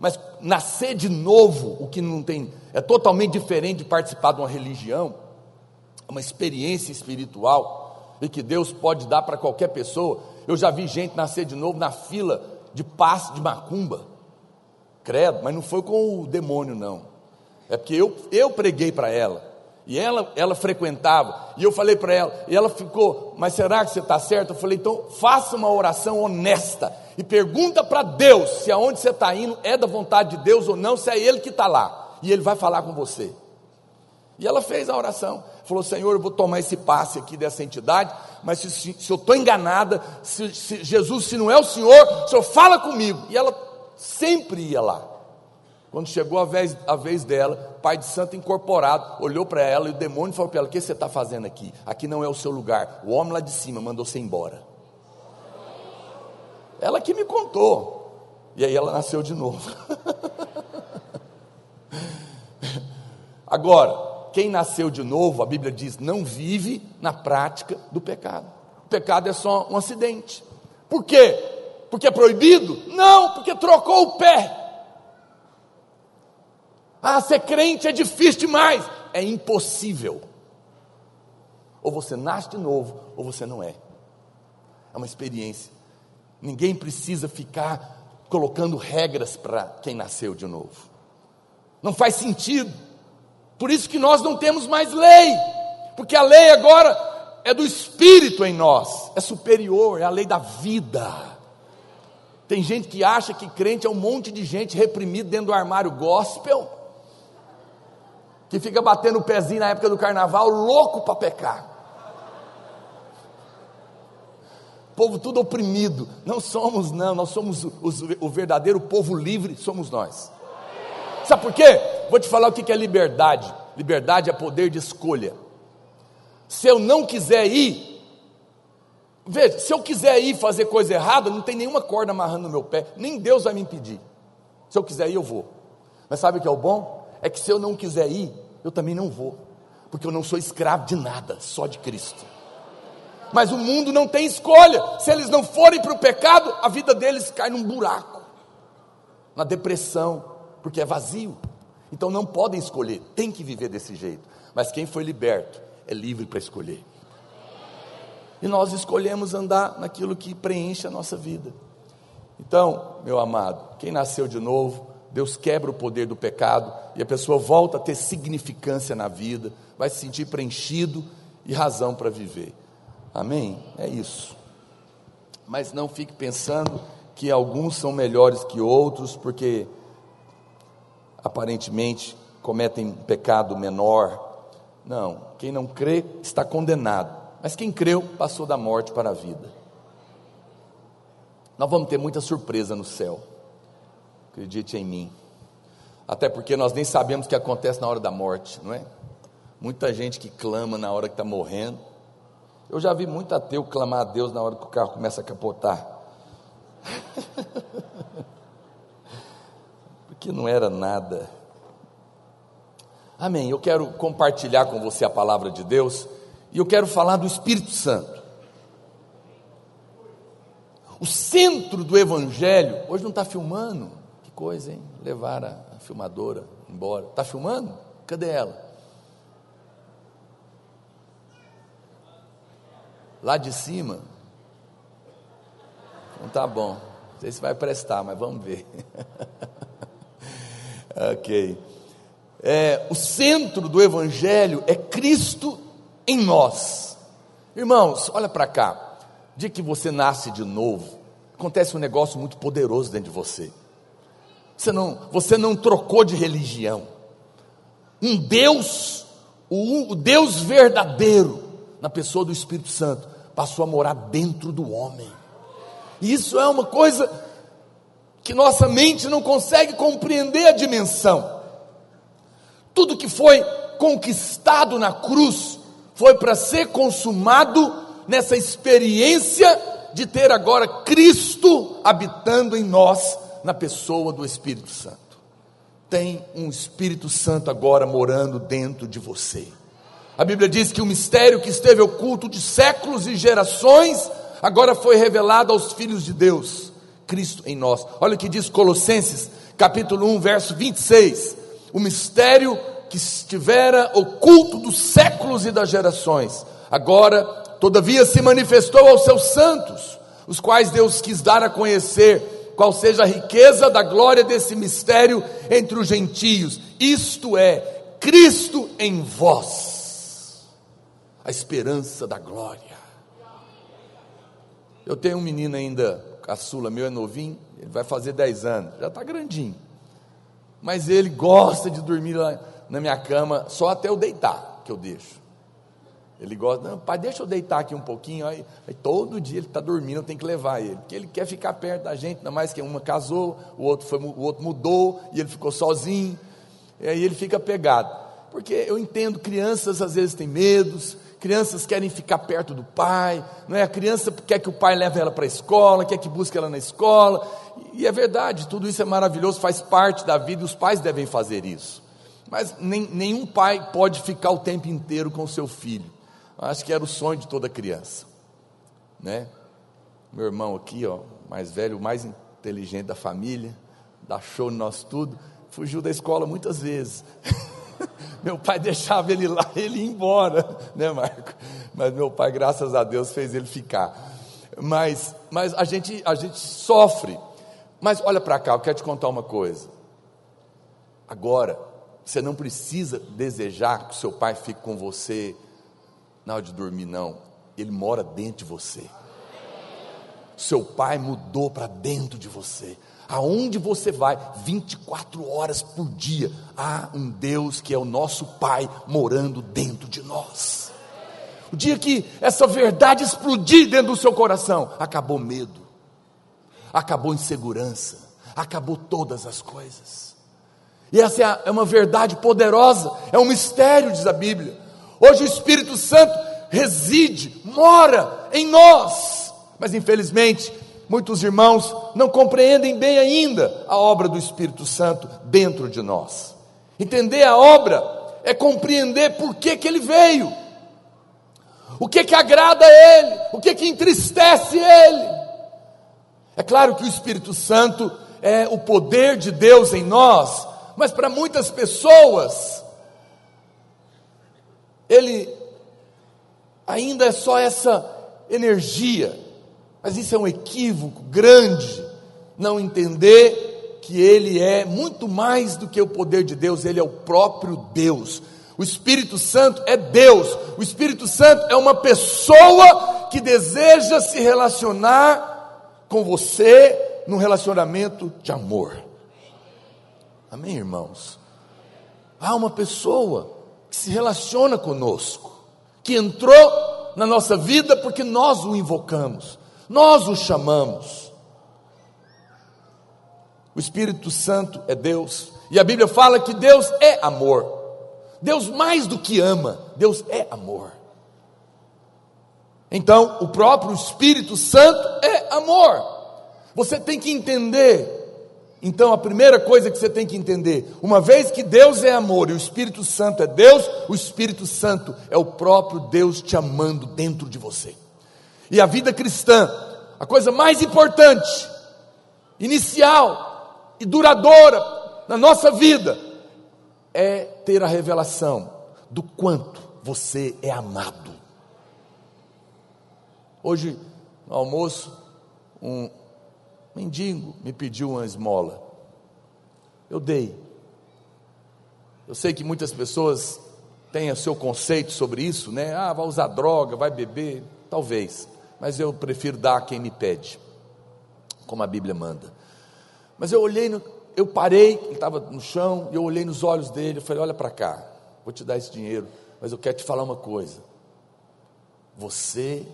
mas nascer de novo, o que não tem, é totalmente diferente de participar de uma religião, uma experiência espiritual, e que Deus pode dar para qualquer pessoa. Eu já vi gente nascer de novo na fila de passe de macumba. Credo, mas não foi com o demônio, não. É porque eu, eu preguei para ela. E ela, ela frequentava. E eu falei para ela. E ela ficou, mas será que você está certo? Eu falei, então faça uma oração honesta. E pergunta para Deus se aonde você está indo é da vontade de Deus ou não, se é Ele que está lá. E Ele vai falar com você. E ela fez a oração. Falou, Senhor, eu vou tomar esse passe aqui dessa entidade, mas se, se, se eu estou enganada, se, se Jesus, se não é o Senhor, o Senhor fala comigo. E ela sempre ia lá. Quando chegou a vez, a vez dela, pai de santo incorporado olhou para ela e o demônio falou para ela: O que você está fazendo aqui? Aqui não é o seu lugar. O homem lá de cima mandou você embora. Ela que me contou. E aí ela nasceu de novo. Agora, quem nasceu de novo, a Bíblia diz, não vive na prática do pecado. O pecado é só um acidente. Por quê? Porque é proibido? Não, porque trocou o pé. Ah, ser crente é difícil demais. É impossível. Ou você nasce de novo, ou você não é. É uma experiência. Ninguém precisa ficar colocando regras para quem nasceu de novo. Não faz sentido. Por isso que nós não temos mais lei. Porque a lei agora é do Espírito em nós, é superior, é a lei da vida. Tem gente que acha que crente é um monte de gente reprimida dentro do armário gospel, que fica batendo o pezinho na época do carnaval, louco para pecar. Povo tudo oprimido. Não somos, não, nós somos os, o verdadeiro povo livre, somos nós. Sabe por quê? Vou te falar o que é liberdade. Liberdade é poder de escolha. Se eu não quiser ir, Veja, se eu quiser ir fazer coisa errada, não tem nenhuma corda amarrando no meu pé, nem Deus vai me impedir. Se eu quiser ir, eu vou. Mas sabe o que é o bom? É que se eu não quiser ir, eu também não vou, porque eu não sou escravo de nada, só de Cristo. Mas o mundo não tem escolha, se eles não forem para o pecado, a vida deles cai num buraco, na depressão, porque é vazio. Então não podem escolher, tem que viver desse jeito. Mas quem foi liberto é livre para escolher e nós escolhemos andar naquilo que preenche a nossa vida. Então, meu amado, quem nasceu de novo, Deus quebra o poder do pecado e a pessoa volta a ter significância na vida, vai se sentir preenchido e razão para viver. Amém? É isso. Mas não fique pensando que alguns são melhores que outros, porque aparentemente cometem um pecado menor. Não, quem não crê está condenado. Mas quem creu passou da morte para a vida. Nós vamos ter muita surpresa no céu. Acredite em mim. Até porque nós nem sabemos o que acontece na hora da morte, não é? Muita gente que clama na hora que está morrendo. Eu já vi muito ateu clamar a Deus na hora que o carro começa a capotar. porque não era nada. Amém. Eu quero compartilhar com você a palavra de Deus e eu quero falar do Espírito Santo. O centro do Evangelho, hoje não está filmando, que coisa, hein? Levar a, a filmadora embora. Está filmando? Cadê ela? Lá de cima. Então tá bom. Não sei se vai prestar, mas vamos ver. ok. É, o centro do Evangelho é Cristo em nós. Irmãos, olha para cá. Dia que você nasce de novo, acontece um negócio muito poderoso dentro de você. Você não, você não trocou de religião. Um Deus, o, o Deus verdadeiro, na pessoa do Espírito Santo, passou a morar dentro do homem. E isso é uma coisa que nossa mente não consegue compreender a dimensão. Tudo que foi conquistado na cruz foi para ser consumado nessa experiência de ter agora Cristo habitando em nós, na pessoa do Espírito Santo. Tem um Espírito Santo agora morando dentro de você. A Bíblia diz que o mistério que esteve oculto de séculos e gerações agora foi revelado aos filhos de Deus, Cristo em nós. Olha o que diz Colossenses, capítulo 1, verso 26. O mistério que estivera oculto dos séculos e das gerações, agora, todavia, se manifestou aos seus santos, os quais Deus quis dar a conhecer qual seja a riqueza da glória desse mistério entre os gentios, isto é, Cristo em vós, a esperança da glória. Eu tenho um menino ainda, caçula meu é novinho, ele vai fazer 10 anos, já está grandinho. Mas ele gosta de dormir lá na minha cama, só até eu deitar, que eu deixo. Ele gosta, não, pai, deixa eu deitar aqui um pouquinho. Aí, aí todo dia ele está dormindo, eu tenho que levar ele, porque ele quer ficar perto da gente, ainda mais que uma casou, o outro, foi, o outro mudou e ele ficou sozinho. E aí ele fica pegado. Porque eu entendo, crianças às vezes têm medos, crianças querem ficar perto do pai, não é? A criança quer que o pai leve ela para a escola, quer que busque ela na escola, e é verdade, tudo isso é maravilhoso, faz parte da vida, e os pais devem fazer isso. Mas nem, nenhum pai pode ficar o tempo inteiro com o seu filho. Acho que era o sonho de toda criança, né? Meu irmão aqui, ó, mais velho, mais inteligente da família, dá show no nosso tudo, fugiu da escola muitas vezes. meu pai deixava ele lá, ele ia embora, né, Marco? Mas meu pai, graças a Deus, fez ele ficar. Mas, mas a gente, a gente sofre. Mas olha para cá, eu quero te contar uma coisa. Agora, você não precisa desejar que o seu pai fique com você na hora de dormir, não. Ele mora dentro de você. Seu pai mudou para dentro de você aonde você vai, 24 horas por dia, há um Deus que é o nosso Pai morando dentro de nós. O dia que essa verdade explodir dentro do seu coração, acabou medo, acabou insegurança, acabou todas as coisas. E essa é, é uma verdade poderosa, é um mistério, diz a Bíblia. Hoje o Espírito Santo reside, mora em nós, mas infelizmente muitos irmãos não compreendem bem ainda a obra do Espírito Santo dentro de nós. Entender a obra é compreender por que, que ele veio, o que que agrada a ele, o que que entristece ele. É claro que o Espírito Santo é o poder de Deus em nós, mas para muitas pessoas, ele ainda é só essa energia, mas isso é um equívoco grande, não entender que Ele é muito mais do que o poder de Deus, Ele é o próprio Deus. O Espírito Santo é Deus, o Espírito Santo é uma pessoa que deseja se relacionar com você num relacionamento de amor. Amém, irmãos? Há uma pessoa que se relaciona conosco, que entrou na nossa vida porque nós o invocamos. Nós o chamamos. O Espírito Santo é Deus, e a Bíblia fala que Deus é amor. Deus mais do que ama, Deus é amor. Então, o próprio Espírito Santo é amor. Você tem que entender. Então, a primeira coisa que você tem que entender, uma vez que Deus é amor e o Espírito Santo é Deus, o Espírito Santo é o próprio Deus te amando dentro de você. E a vida cristã, a coisa mais importante, inicial e duradoura na nossa vida, é ter a revelação do quanto você é amado. Hoje, no almoço, um, mendigo me pediu uma esmola. Eu dei. Eu sei que muitas pessoas têm o seu conceito sobre isso, né? Ah, vai usar droga, vai beber, talvez. Mas eu prefiro dar a quem me pede, como a Bíblia manda. Mas eu olhei, no, eu parei, ele estava no chão, e eu olhei nos olhos dele, eu falei: olha para cá, vou te dar esse dinheiro, mas eu quero te falar uma coisa. Você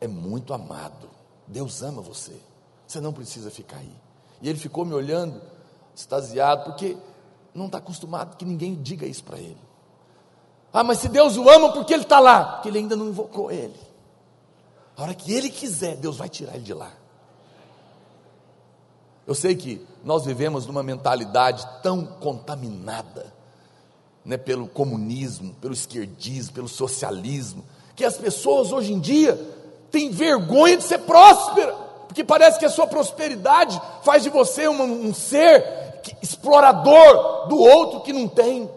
é muito amado. Deus ama você. Você não precisa ficar aí. E ele ficou me olhando, extasiado, porque não está acostumado que ninguém diga isso para ele. Ah, mas se Deus o ama, por que ele está lá? Porque ele ainda não invocou ele. A hora que ele quiser, Deus vai tirar ele de lá. Eu sei que nós vivemos numa mentalidade tão contaminada, né, pelo comunismo, pelo esquerdismo, pelo socialismo, que as pessoas hoje em dia têm vergonha de ser próspera porque parece que a sua prosperidade faz de você um, um ser explorador do outro que não tem,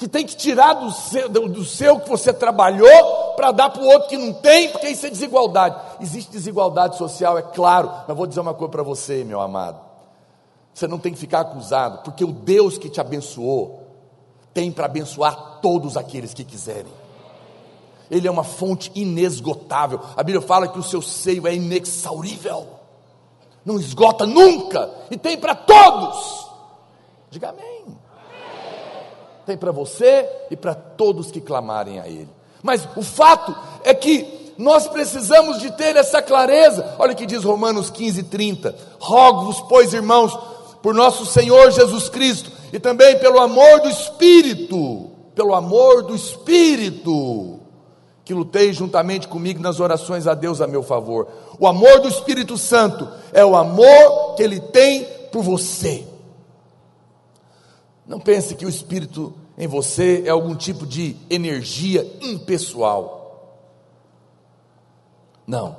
que tem que tirar do seu, do, seu que você trabalhou para dar para o outro que não tem, porque isso é desigualdade. Existe desigualdade social, é claro, mas vou dizer uma coisa para você, meu amado. Você não tem que ficar acusado, porque o Deus que te abençoou tem para abençoar todos aqueles que quiserem. Ele é uma fonte inesgotável. A Bíblia fala que o seu seio é inexaurível, não esgota nunca, e tem para todos. Diga amém. Tem para você e para todos que clamarem a Ele. Mas o fato é que nós precisamos de ter essa clareza. Olha o que diz Romanos 15, 30. Rogo-vos, pois, irmãos, por nosso Senhor Jesus Cristo e também pelo amor do Espírito, pelo amor do Espírito, que lutei juntamente comigo nas orações a Deus a meu favor. O amor do Espírito Santo é o amor que ele tem por você. Não pense que o Espírito em você é algum tipo de energia impessoal. Não.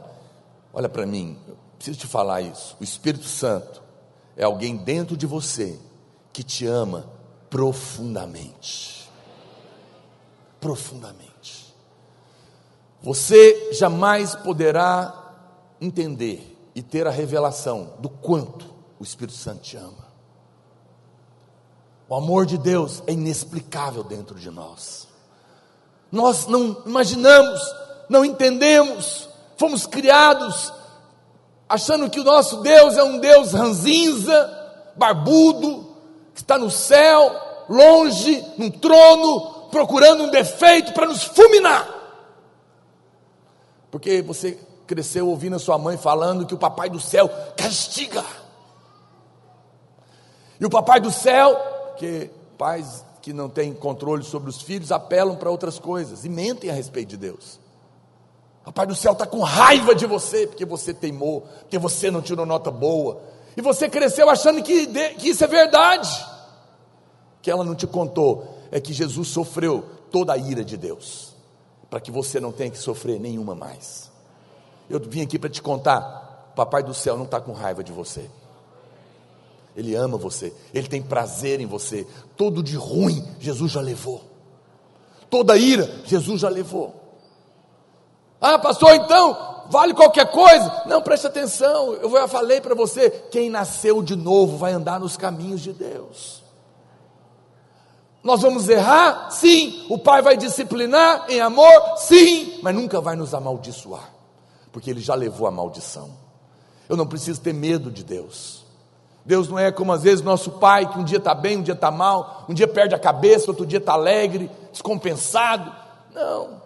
Olha para mim, eu preciso te falar isso. O Espírito Santo é alguém dentro de você que te ama profundamente. Profundamente. Você jamais poderá entender e ter a revelação do quanto o Espírito Santo te ama. O amor de Deus é inexplicável dentro de nós. Nós não imaginamos, não entendemos, fomos criados achando que o nosso Deus é um Deus ranzinza, barbudo, que está no céu, longe, num trono, procurando um defeito para nos fulminar. Porque você cresceu ouvindo a sua mãe falando que o papai do céu castiga. E o papai do céu, que pais que não têm controle sobre os filhos apelam para outras coisas e mentem a respeito de Deus. O papai do céu está com raiva de você porque você teimou, porque você não tirou nota boa. E você cresceu achando que, que isso é verdade. O que ela não te contou é que Jesus sofreu toda a ira de Deus para que você não tenha que sofrer nenhuma mais. Eu vim aqui para te contar: Papai do céu não está com raiva de você. Ele ama você, ele tem prazer em você. Todo de ruim, Jesus já levou. Toda ira, Jesus já levou. Ah, pastor, então, vale qualquer coisa? Não, preste atenção, eu já falei para você: quem nasceu de novo vai andar nos caminhos de Deus. Nós vamos errar? Sim. O Pai vai disciplinar em amor? Sim. Mas nunca vai nos amaldiçoar, porque Ele já levou a maldição. Eu não preciso ter medo de Deus. Deus não é como às vezes nosso pai, que um dia está bem, um dia está mal, um dia perde a cabeça, outro dia está alegre, descompensado. Não.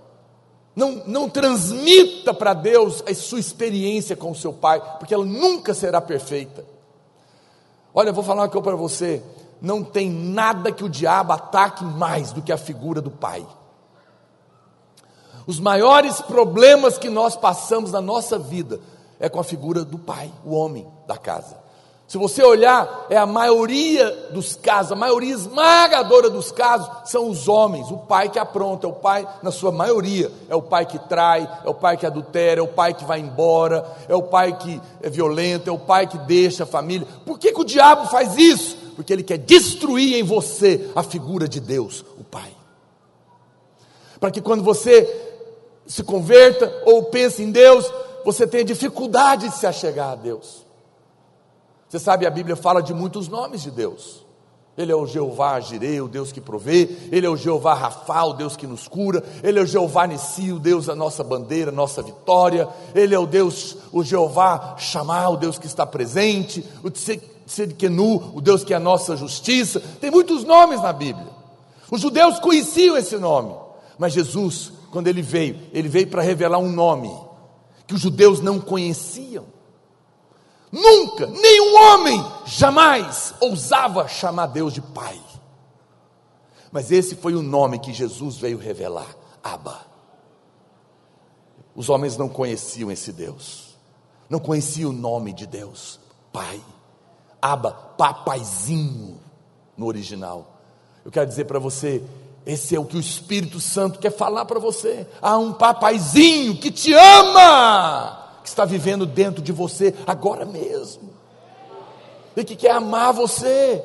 Não, não transmita para Deus a sua experiência com o seu pai, porque ela nunca será perfeita. Olha, eu vou falar uma coisa para você não tem nada que o diabo ataque mais do que a figura do pai. Os maiores problemas que nós passamos na nossa vida é com a figura do pai, o homem da casa. Se você olhar, é a maioria dos casos, a maioria esmagadora dos casos são os homens, o pai que apronta, é o pai, na sua maioria, é o pai que trai, é o pai que adultera, é o pai que vai embora, é o pai que é violento, é o pai que deixa a família. Por que, que o diabo faz isso? porque ele quer destruir em você a figura de Deus, o Pai. Para que quando você se converta ou pense em Deus, você tenha dificuldade de se achegar a Deus. Você sabe, a Bíblia fala de muitos nomes de Deus. Ele é o Jeová Jireh, o Deus que provê. Ele é o Jeová Rafa, o Deus que nos cura. Ele é o Jeová Nissi, o Deus da nossa bandeira, nossa vitória. Ele é o Deus, o Jeová Shammah, o Deus que está presente. O Tzedkenu, o Deus que é a nossa justiça. Tem muitos nomes na Bíblia. Os judeus conheciam esse nome. Mas Jesus, quando ele veio, ele veio para revelar um nome que os judeus não conheciam. Nunca, nenhum homem jamais ousava chamar Deus de Pai. Mas esse foi o nome que Jesus veio revelar: Abba. Os homens não conheciam esse Deus, não conheciam o nome de Deus, Pai. Abba, papaizinho no original. Eu quero dizer para você, esse é o que o Espírito Santo quer falar para você. Há um papaizinho que te ama que está vivendo dentro de você agora mesmo, e que quer amar você,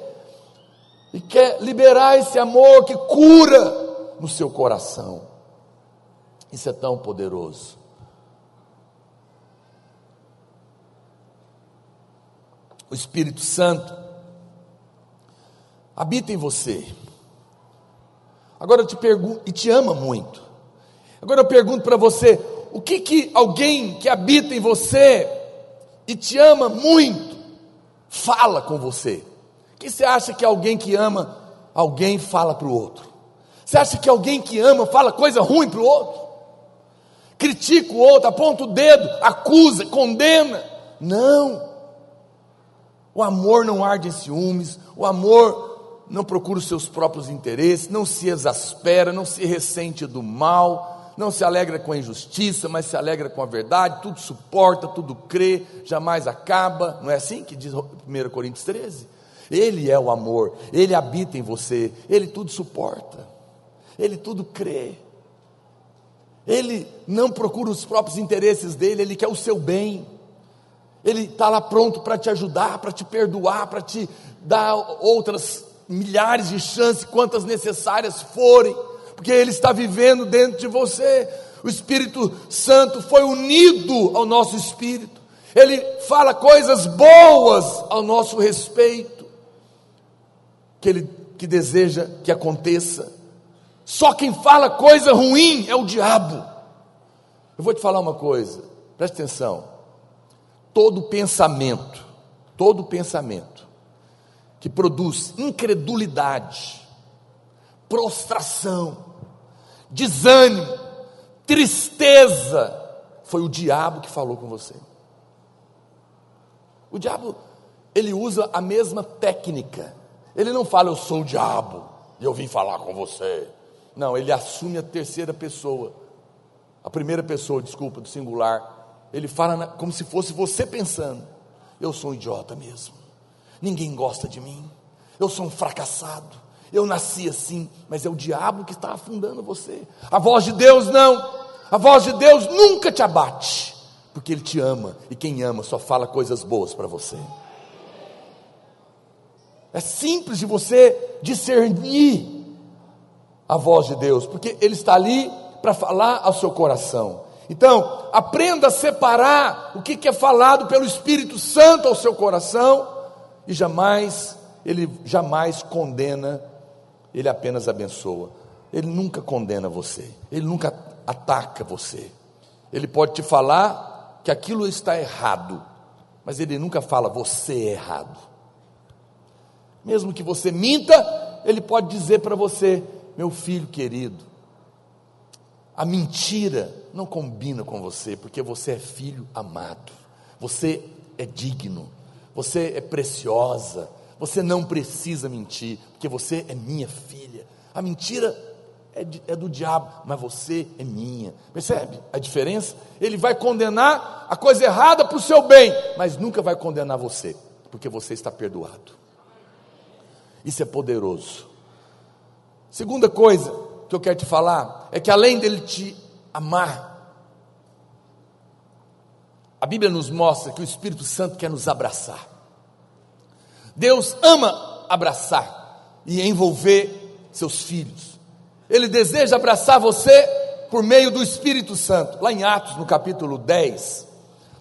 e quer liberar esse amor que cura no seu coração. Isso é tão poderoso. O Espírito Santo habita em você. Agora eu te pergunto, e te ama muito. Agora eu pergunto para você: o que, que alguém que habita em você e te ama muito fala com você? O que você acha que alguém que ama alguém fala para o outro? Você acha que alguém que ama fala coisa ruim para o outro? Critica o outro, aponta o dedo, acusa, condena? Não. O amor não arde em ciúmes, o amor não procura os seus próprios interesses, não se exaspera, não se ressente do mal, não se alegra com a injustiça, mas se alegra com a verdade, tudo suporta, tudo crê, jamais acaba. Não é assim que diz 1 Coríntios 13? Ele é o amor, ele habita em você, ele tudo suporta, ele tudo crê. Ele não procura os próprios interesses dele, ele quer o seu bem. Ele está lá pronto para te ajudar, para te perdoar, para te dar outras milhares de chances, quantas necessárias forem porque Ele está vivendo dentro de você. O Espírito Santo foi unido ao nosso espírito, Ele fala coisas boas ao nosso respeito, que Ele que deseja que aconteça. Só quem fala coisa ruim é o diabo. Eu vou te falar uma coisa, preste atenção. Todo pensamento, todo pensamento que produz incredulidade, prostração, desânimo, tristeza, foi o diabo que falou com você. O diabo, ele usa a mesma técnica. Ele não fala, eu sou o diabo e eu vim falar com você. Não, ele assume a terceira pessoa. A primeira pessoa, desculpa, do singular. Ele fala na, como se fosse você pensando. Eu sou um idiota mesmo. Ninguém gosta de mim. Eu sou um fracassado. Eu nasci assim, mas é o diabo que está afundando você. A voz de Deus não. A voz de Deus nunca te abate, porque Ele te ama e quem ama só fala coisas boas para você. É simples de você discernir a voz de Deus, porque Ele está ali para falar ao seu coração. Então, aprenda a separar o que é falado pelo Espírito Santo ao seu coração e jamais, ele jamais condena ele apenas abençoa. Ele nunca condena você, ele nunca ataca você. Ele pode te falar que aquilo está errado, mas ele nunca fala você é errado. Mesmo que você minta, ele pode dizer para você, meu filho querido, a mentira não combina com você, porque você é filho amado, você é digno, você é preciosa, você não precisa mentir, porque você é minha filha. A mentira é, de, é, do diabo, mas você é minha. Percebe a diferença? Ele vai condenar a coisa errada para o seu bem, mas nunca vai condenar você, porque você está perdoado. Isso é poderoso. Segunda coisa que eu quero te falar é que além dele te amar, a Bíblia nos mostra que o Espírito Santo quer nos abraçar. Deus ama abraçar e envolver seus filhos. Ele deseja abraçar você por meio do Espírito Santo. Lá em Atos, no capítulo 10,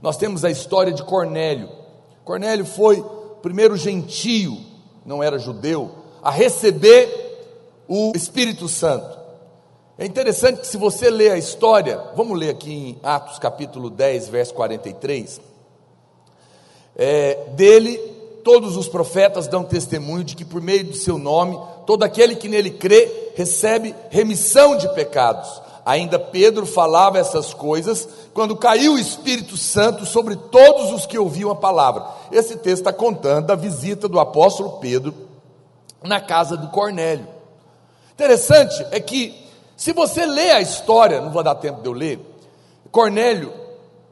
nós temos a história de Cornélio. Cornélio foi primeiro gentio, não era judeu, a receber o Espírito Santo. É interessante que se você ler a história, vamos ler aqui em Atos capítulo 10, verso 43, é, dele todos os profetas dão testemunho de que por meio do seu nome, todo aquele que nele crê recebe remissão de pecados. Ainda Pedro falava essas coisas quando caiu o Espírito Santo sobre todos os que ouviam a palavra. Esse texto está contando da visita do apóstolo Pedro na casa do Cornélio. Interessante é que, se você lê a história, não vou dar tempo de eu ler, Cornélio,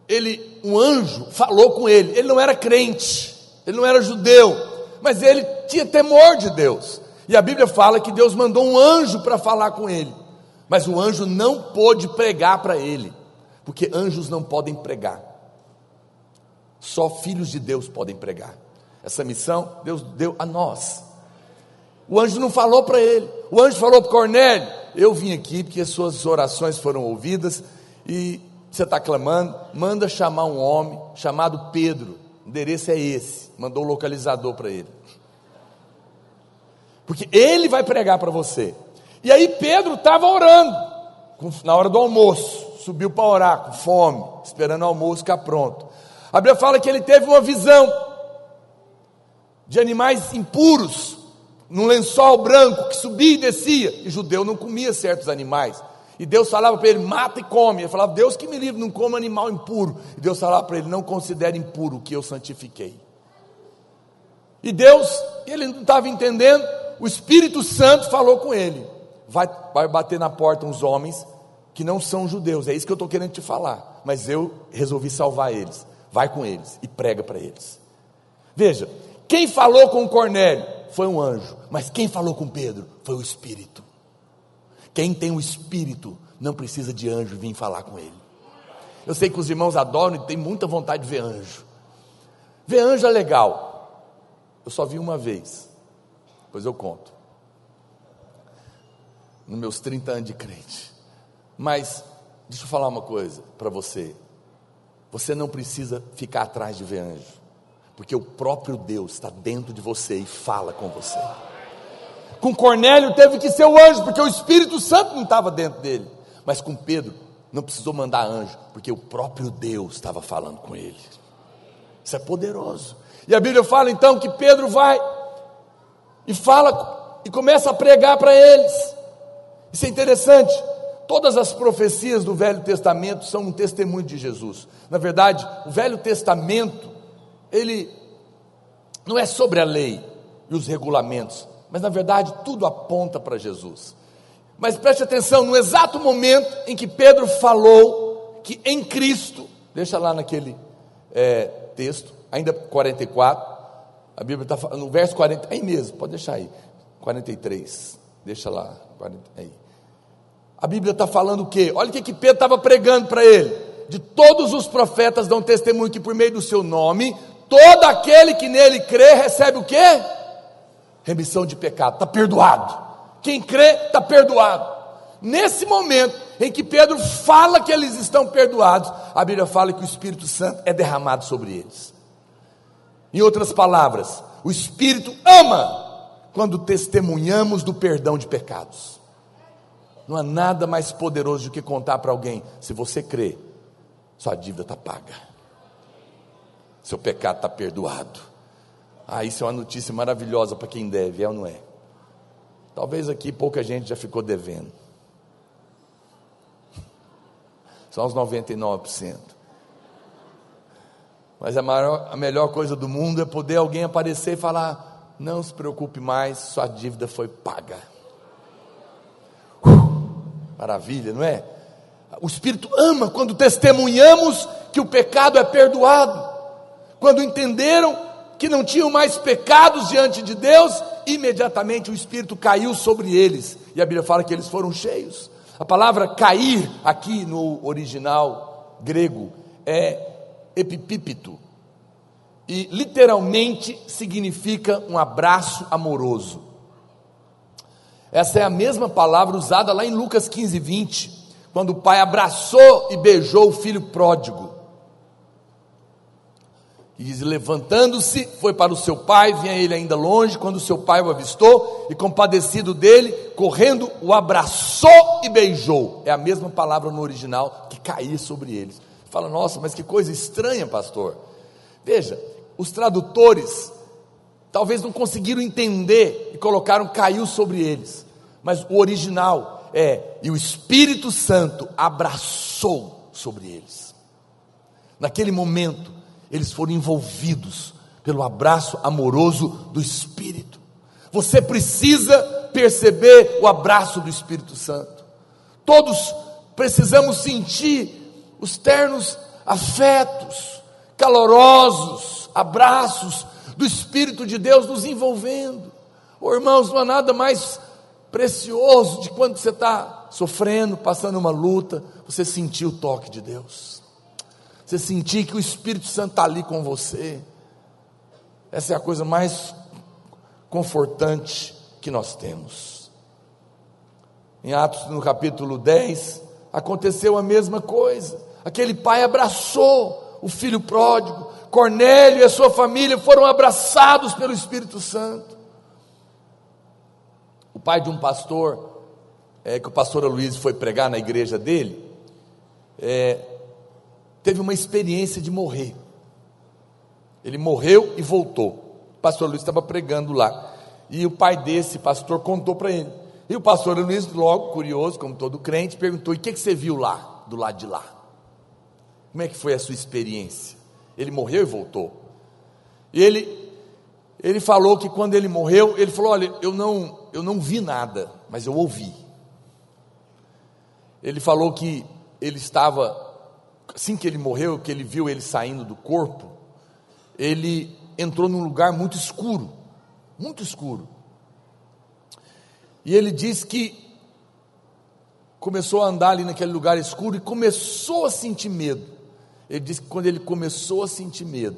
ele, um anjo falou com ele, ele não era crente, ele não era judeu, mas ele tinha temor de Deus. E a Bíblia fala que Deus mandou um anjo para falar com ele. Mas o anjo não pôde pregar para ele, porque anjos não podem pregar. Só filhos de Deus podem pregar. Essa missão Deus deu a nós. O anjo não falou para ele. O anjo falou para Cornélio: Eu vim aqui porque as suas orações foram ouvidas e você está clamando. Manda chamar um homem chamado Pedro. Endereço é esse. Mandou o localizador para ele. Porque ele vai pregar para você. E aí Pedro estava orando, na hora do almoço, subiu para orar, com fome, esperando o almoço ficar pronto. A Bíblia fala que ele teve uma visão de animais impuros, num lençol branco que subia e descia, e judeu não comia certos animais. E Deus falava para ele: mata e come. Ele falava: Deus que me livre, não coma animal impuro. E Deus falava para ele: não considere impuro o que eu santifiquei. E Deus, ele não estava entendendo, o Espírito Santo falou com ele: vai, vai bater na porta uns homens que não são judeus, é isso que eu estou querendo te falar, mas eu resolvi salvar eles. Vai com eles e prega para eles. Veja, quem falou com Cornélio foi um anjo, mas quem falou com Pedro foi o Espírito. Quem tem o Espírito não precisa de anjo vir falar com ele. Eu sei que os irmãos adoram e tem muita vontade de ver anjo. Ver anjo é legal. Eu só vi uma vez, depois eu conto nos meus 30 anos de crente. Mas, deixa eu falar uma coisa para você. Você não precisa ficar atrás de ver anjo, porque o próprio Deus está dentro de você e fala com você. Com Cornélio teve que ser o anjo, porque o Espírito Santo não estava dentro dele. Mas com Pedro não precisou mandar anjo, porque o próprio Deus estava falando com ele. Isso é poderoso. E a Bíblia fala então que Pedro vai e fala e começa a pregar para eles. Isso é interessante. Todas as profecias do Velho Testamento são um testemunho de Jesus. Na verdade, o Velho Testamento, ele não é sobre a lei e os regulamentos, mas na verdade tudo aponta para Jesus. Mas preste atenção, no exato momento em que Pedro falou que em Cristo, deixa lá naquele é, texto, ainda 44, a Bíblia está no verso 40, aí mesmo, pode deixar aí, 43, deixa lá, 40, aí. A Bíblia está falando o quê? Olha o que, que Pedro estava pregando para ele. De todos os profetas dão testemunho que por meio do seu nome, todo aquele que nele crê recebe o quê? Remissão de pecado, está perdoado. Quem crê está perdoado. Nesse momento em que Pedro fala que eles estão perdoados, a Bíblia fala que o Espírito Santo é derramado sobre eles. Em outras palavras, o Espírito ama quando testemunhamos do perdão de pecados. Não há nada mais poderoso do que contar para alguém: se você crê, sua dívida está paga, seu pecado está perdoado. Ah, isso é uma notícia maravilhosa para quem deve, é ou não é? Talvez aqui pouca gente já ficou devendo. Só uns 99%. Mas a, maior, a melhor coisa do mundo é poder alguém aparecer e falar: não se preocupe mais, sua dívida foi paga. Maravilha, não é? O Espírito ama quando testemunhamos que o pecado é perdoado. Quando entenderam que não tinham mais pecados diante de Deus, imediatamente o Espírito caiu sobre eles. E a Bíblia fala que eles foram cheios. A palavra cair, aqui no original grego, é epipípito. E literalmente significa um abraço amoroso. Essa é a mesma palavra usada lá em Lucas 15, 20, quando o pai abraçou e beijou o filho pródigo. E diz: levantando-se, foi para o seu pai, vinha ele ainda longe, quando seu pai o avistou, e compadecido dele, correndo, o abraçou e beijou. É a mesma palavra no original que caía sobre eles. Fala, nossa, mas que coisa estranha, pastor. Veja, os tradutores talvez não conseguiram entender e colocaram caiu sobre eles. Mas o original é: e o Espírito Santo abraçou sobre eles. Naquele momento, eles foram envolvidos pelo abraço amoroso do Espírito. Você precisa perceber o abraço do Espírito Santo. Todos precisamos sentir os ternos afetos, calorosos, abraços do Espírito de Deus nos envolvendo. Oh, irmãos, não há nada mais precioso de quando você está sofrendo, passando uma luta, você sentir o toque de Deus. Você sentir que o Espírito Santo está ali com você. Essa é a coisa mais confortante que nós temos. Em Atos, no capítulo 10, aconteceu a mesma coisa. Aquele pai abraçou o filho pródigo, Cornélio e a sua família foram abraçados pelo Espírito Santo. O pai de um pastor, é, que o pastor Luiz foi pregar na igreja dele, é, teve uma experiência de morrer. Ele morreu e voltou. O pastor Luiz estava pregando lá. E o pai desse pastor contou para ele. E o pastor Luiz, logo curioso, como todo crente, perguntou: E o que, que você viu lá, do lado de lá? Como é que foi a sua experiência? Ele morreu e voltou. E ele, ele falou que quando ele morreu, ele falou: Olha, eu não, eu não vi nada, mas eu ouvi. Ele falou que ele estava assim que ele morreu, que ele viu ele saindo do corpo, ele entrou num lugar muito escuro, muito escuro. E ele diz que começou a andar ali naquele lugar escuro e começou a sentir medo. Ele diz que quando ele começou a sentir medo,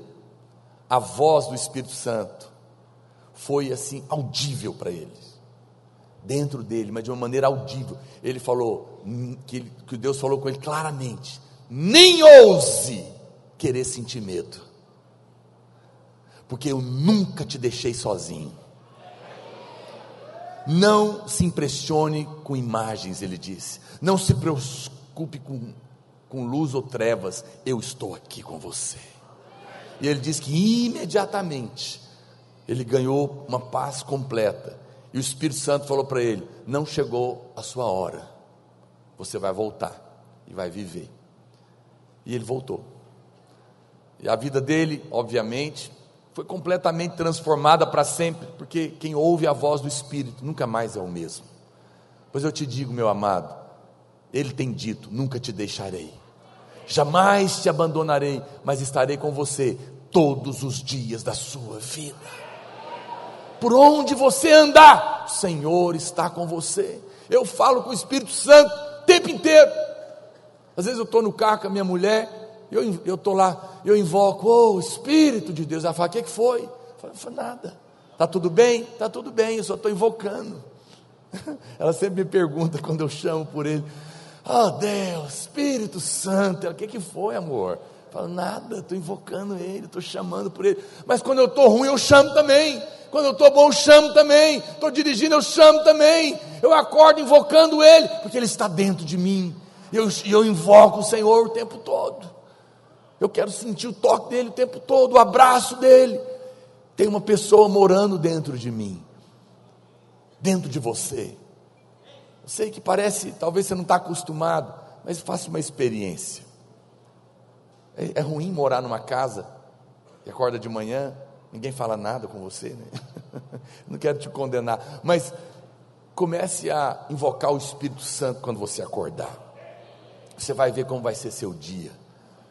a voz do Espírito Santo foi assim audível para ele, dentro dele, mas de uma maneira audível. Ele falou hum, que, que Deus falou com ele claramente: nem ouse querer sentir medo, porque eu nunca te deixei sozinho. Não se impressione com imagens, ele disse. Não se preocupe com, com luz ou trevas, eu estou aqui com você. E ele diz que imediatamente ele ganhou uma paz completa. E o Espírito Santo falou para ele: Não chegou a sua hora, você vai voltar e vai viver. E ele voltou. E a vida dele, obviamente, foi completamente transformada para sempre, porque quem ouve a voz do Espírito nunca mais é o mesmo. Pois eu te digo, meu amado, ele tem dito: nunca te deixarei, jamais te abandonarei, mas estarei com você todos os dias da sua vida. Por onde você andar, o Senhor está com você. Eu falo com o Espírito Santo o tempo inteiro. Às vezes eu estou no carro com a minha mulher, eu estou lá, eu invoco, oh Espírito de Deus. Ela fala, o que, que foi? Eu falo, nada. Está tudo bem? Está tudo bem, eu só estou invocando. Ela sempre me pergunta quando eu chamo por ele, oh Deus, Espírito Santo, o que, que foi, amor? Eu falo, nada, estou invocando ele, estou chamando por ele. Mas quando eu estou ruim, eu chamo também. Quando eu estou bom, eu chamo também. Estou dirigindo, eu chamo também. Eu acordo invocando ele, porque ele está dentro de mim. E eu, eu invoco o Senhor o tempo todo. Eu quero sentir o toque dele o tempo todo, o abraço dele. Tem uma pessoa morando dentro de mim, dentro de você. Eu sei que parece, talvez você não está acostumado, mas faça uma experiência. É, é ruim morar numa casa e acorda de manhã, ninguém fala nada com você, né? não quero te condenar, mas comece a invocar o Espírito Santo quando você acordar. Você vai ver como vai ser seu dia.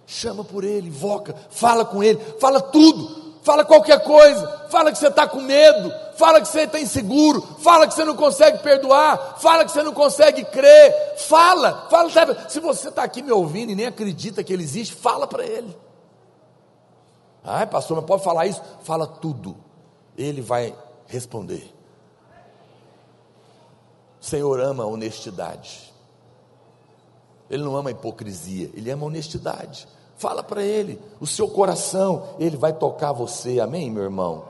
Chama por ele, invoca, fala com ele, fala tudo, fala qualquer coisa, fala que você está com medo, fala que você está inseguro, fala que você não consegue perdoar, fala que você não consegue crer, fala, fala, se você está aqui me ouvindo e nem acredita que ele existe, fala para ele. Ai, pastor, mas pode falar isso? Fala tudo, ele vai responder. O Senhor ama a honestidade. Ele não ama a hipocrisia, ele ama a honestidade. Fala para Ele, o seu coração, Ele vai tocar você, amém, meu irmão?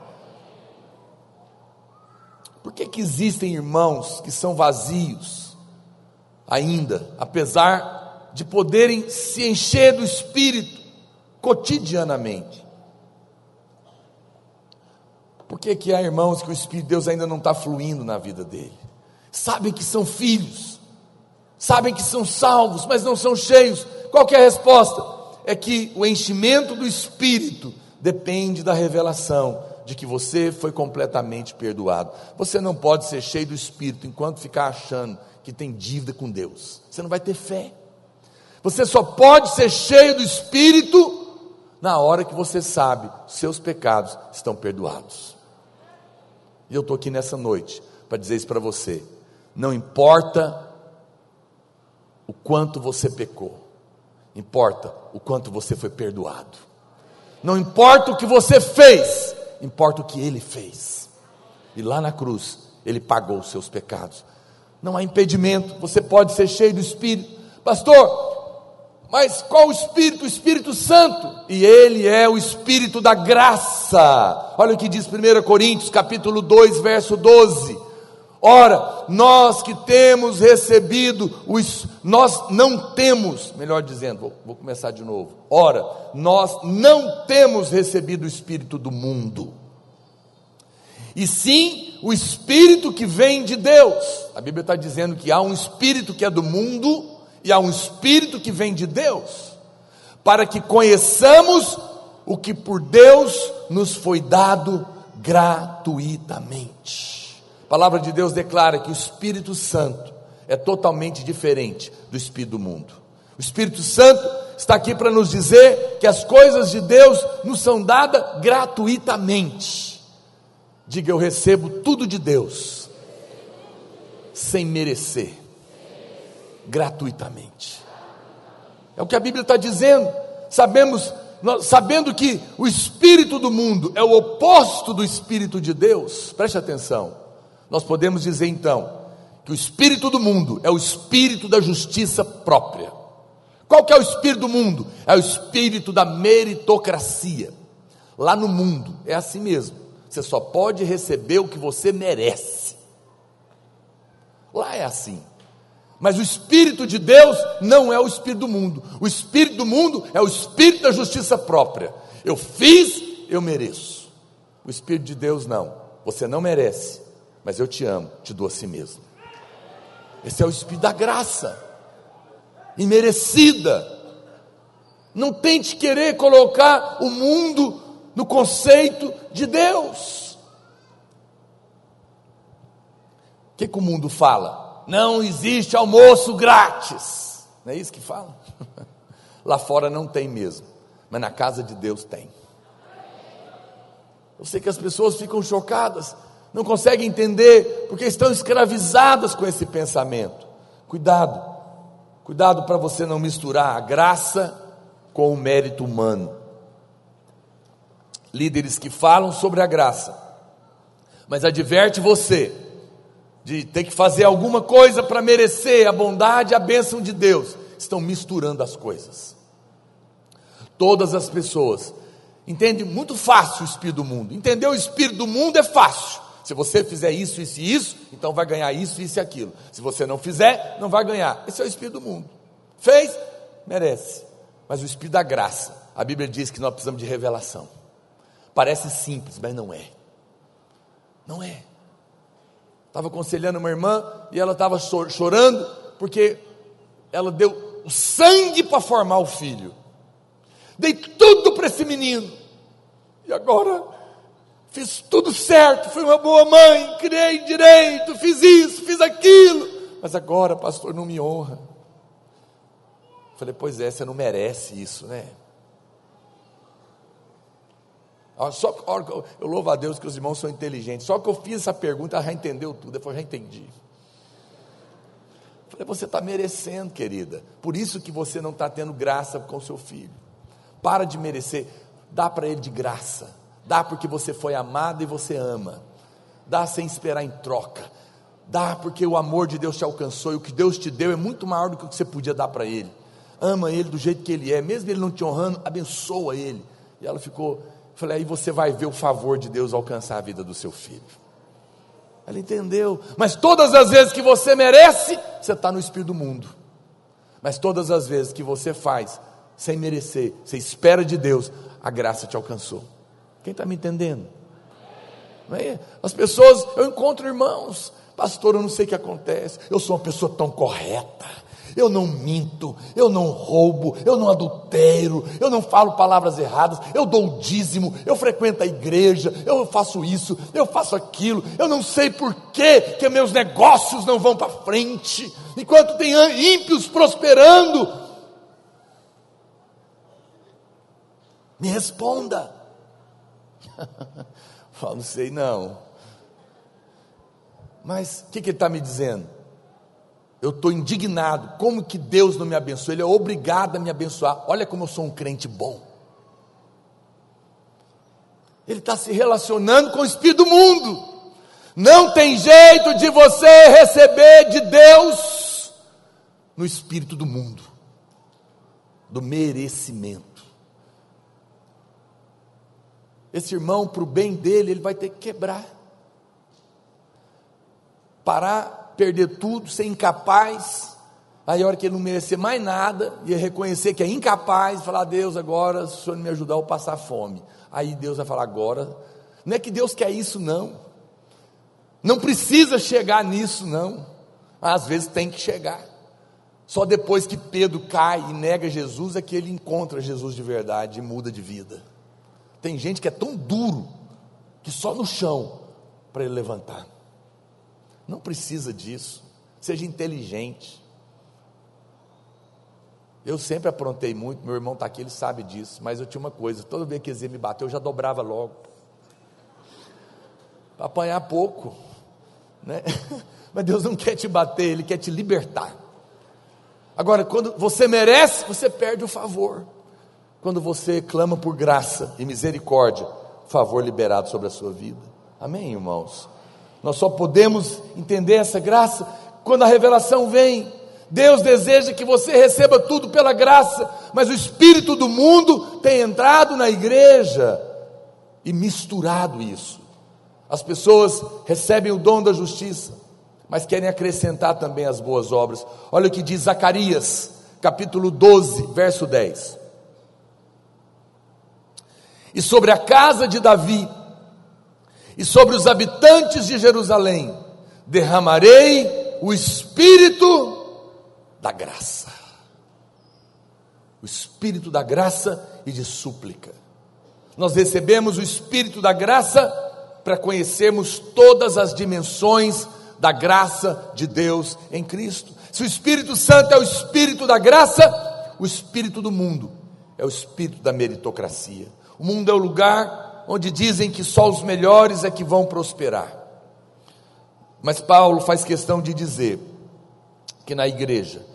Por que, que existem irmãos que são vazios ainda, apesar de poderem se encher do Espírito cotidianamente? Por que, que há irmãos que o Espírito de Deus ainda não está fluindo na vida dele? Sabem que são filhos, sabem que são salvos, mas não são cheios. Qual é a resposta? É que o enchimento do Espírito depende da revelação de que você foi completamente perdoado. Você não pode ser cheio do Espírito enquanto ficar achando que tem dívida com Deus. Você não vai ter fé. Você só pode ser cheio do Espírito na hora que você sabe seus pecados estão perdoados. E eu estou aqui nessa noite para dizer isso para você. Não importa o quanto você pecou, importa o quanto você foi perdoado. Não importa o que você fez, importa o que ele fez. E lá na cruz, ele pagou os seus pecados. Não há impedimento, você pode ser cheio do Espírito. Pastor, mas qual o Espírito? O Espírito Santo. E ele é o Espírito da graça. Olha o que diz 1 Coríntios, capítulo 2, verso 12. Ora, nós que temos recebido, os, nós não temos, melhor dizendo, vou, vou começar de novo. Ora, nós não temos recebido o Espírito do mundo, e sim o Espírito que vem de Deus. A Bíblia está dizendo que há um Espírito que é do mundo e há um Espírito que vem de Deus, para que conheçamos o que por Deus nos foi dado gratuitamente. A palavra de Deus declara que o Espírito Santo é totalmente diferente do Espírito do mundo. O Espírito Santo está aqui para nos dizer que as coisas de Deus nos são dadas gratuitamente. Diga, eu recebo tudo de Deus, sem merecer gratuitamente. É o que a Bíblia está dizendo. Sabemos, sabendo que o espírito do mundo é o oposto do espírito de Deus. Preste atenção. Nós podemos dizer então que o espírito do mundo é o espírito da justiça própria. Qual que é o espírito do mundo? É o espírito da meritocracia. Lá no mundo é assim mesmo. Você só pode receber o que você merece. Lá é assim. Mas o Espírito de Deus não é o Espírito do mundo. O Espírito do mundo é o Espírito da justiça própria. Eu fiz, eu mereço. O Espírito de Deus não. Você não merece, mas eu te amo, te dou a si mesmo. Esse é o Espírito da graça, imerecida. Não tente querer colocar o mundo no conceito de Deus. O que, que o mundo fala? não existe almoço grátis. Não é isso que fala? Lá fora não tem mesmo, mas na casa de Deus tem. Eu sei que as pessoas ficam chocadas, não conseguem entender, porque estão escravizadas com esse pensamento. Cuidado, cuidado para você não misturar a graça com o mérito humano. Líderes que falam sobre a graça, mas adverte você de ter que fazer alguma coisa para merecer a bondade e a bênção de Deus, estão misturando as coisas. Todas as pessoas entendem muito fácil o espírito do mundo. Entender o espírito do mundo é fácil. Se você fizer isso, isso e isso, então vai ganhar isso, isso e aquilo. Se você não fizer, não vai ganhar. Esse é o espírito do mundo. Fez, merece. Mas o espírito da graça, a Bíblia diz que nós precisamos de revelação. Parece simples, mas não é. Não é. Estava aconselhando uma irmã e ela estava chorando porque ela deu o sangue para formar o filho. Dei tudo para esse menino. E agora fiz tudo certo, fui uma boa mãe, criei direito, fiz isso, fiz aquilo. Mas agora, pastor, não me honra. Falei, pois é, você não merece isso, né? Só, eu louvo a Deus que os irmãos são inteligentes. Só que eu fiz essa pergunta, ela já entendeu tudo. Depois já entendi. Falei, você está merecendo, querida. Por isso que você não está tendo graça com seu filho. Para de merecer. Dá para ele de graça. Dá porque você foi amado e você ama. Dá sem esperar em troca. Dá porque o amor de Deus te alcançou e o que Deus te deu é muito maior do que o que você podia dar para ele. ama ele do jeito que ele é, mesmo ele não te honrando, abençoa ele. E ela ficou, falei, aí você vai ver o favor de Deus alcançar a vida do seu filho. Ela entendeu, mas todas as vezes que você merece, você está no espírito do mundo. Mas todas as vezes que você faz sem merecer, você espera de Deus, a graça te alcançou. Quem está me entendendo? É? As pessoas, eu encontro irmãos, pastor, eu não sei o que acontece, eu sou uma pessoa tão correta, eu não minto, eu não roubo, eu não adultero, eu não falo palavras erradas, eu dou o dízimo, eu frequento a igreja, eu faço isso, eu faço aquilo, eu não sei por que que meus negócios não vão para frente, enquanto tem ímpios prosperando. Me responda. Falo, não sei não. Mas o que, que ele está me dizendo? Eu estou indignado. Como que Deus não me abençoa? Ele é obrigado a me abençoar. Olha como eu sou um crente bom. Ele está se relacionando com o Espírito do mundo. Não tem jeito de você receber de Deus no Espírito do mundo, do merecimento. Esse irmão, para o bem dele, ele vai ter que quebrar. Parar, perder tudo, ser incapaz. Aí, a hora que ele não merecer mais nada, e reconhecer que é incapaz, falar: Deus, agora, se o senhor me ajudar, eu passar fome. Aí Deus vai falar: agora. Não é que Deus quer isso, não. Não precisa chegar nisso, não. Às vezes tem que chegar. Só depois que Pedro cai e nega Jesus é que ele encontra Jesus de verdade e muda de vida. Tem gente que é tão duro que só no chão para ele levantar. Não precisa disso. Seja inteligente. Eu sempre aprontei muito, meu irmão está aqui, ele sabe disso, mas eu tinha uma coisa, toda vez que ele me bateu, eu já dobrava logo. Para apanhar pouco. Né? Mas Deus não quer te bater, Ele quer te libertar. Agora, quando você merece, você perde o favor quando você clama por graça e misericórdia, favor liberado sobre a sua vida. Amém, irmãos? Nós só podemos entender essa graça quando a revelação vem. Deus deseja que você receba tudo pela graça, mas o espírito do mundo tem entrado na igreja e misturado isso. As pessoas recebem o dom da justiça, mas querem acrescentar também as boas obras. Olha o que diz Zacarias, capítulo 12, verso 10 e sobre a casa de Davi, e sobre os habitantes de Jerusalém, derramarei o espírito da graça. O espírito da graça e de súplica. Nós recebemos o espírito da graça para conhecermos todas as dimensões da graça de Deus em Cristo. Se o Espírito Santo é o espírito da graça, o espírito do mundo é o espírito da meritocracia. O mundo é o lugar onde dizem que só os melhores é que vão prosperar. Mas Paulo faz questão de dizer que na igreja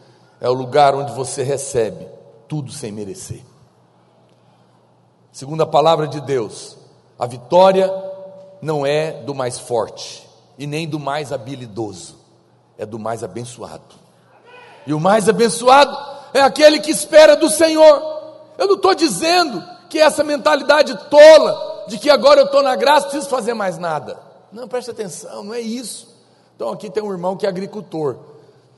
é o lugar onde você recebe tudo sem merecer. Segundo a palavra de Deus, a vitória não é do mais forte e nem do mais habilidoso, é do mais abençoado. E o mais abençoado é aquele que espera do Senhor. Eu não estou dizendo que essa mentalidade tola de que agora eu estou na graça, preciso fazer mais nada. Não, preste atenção, não é isso. Então aqui tem um irmão que é agricultor.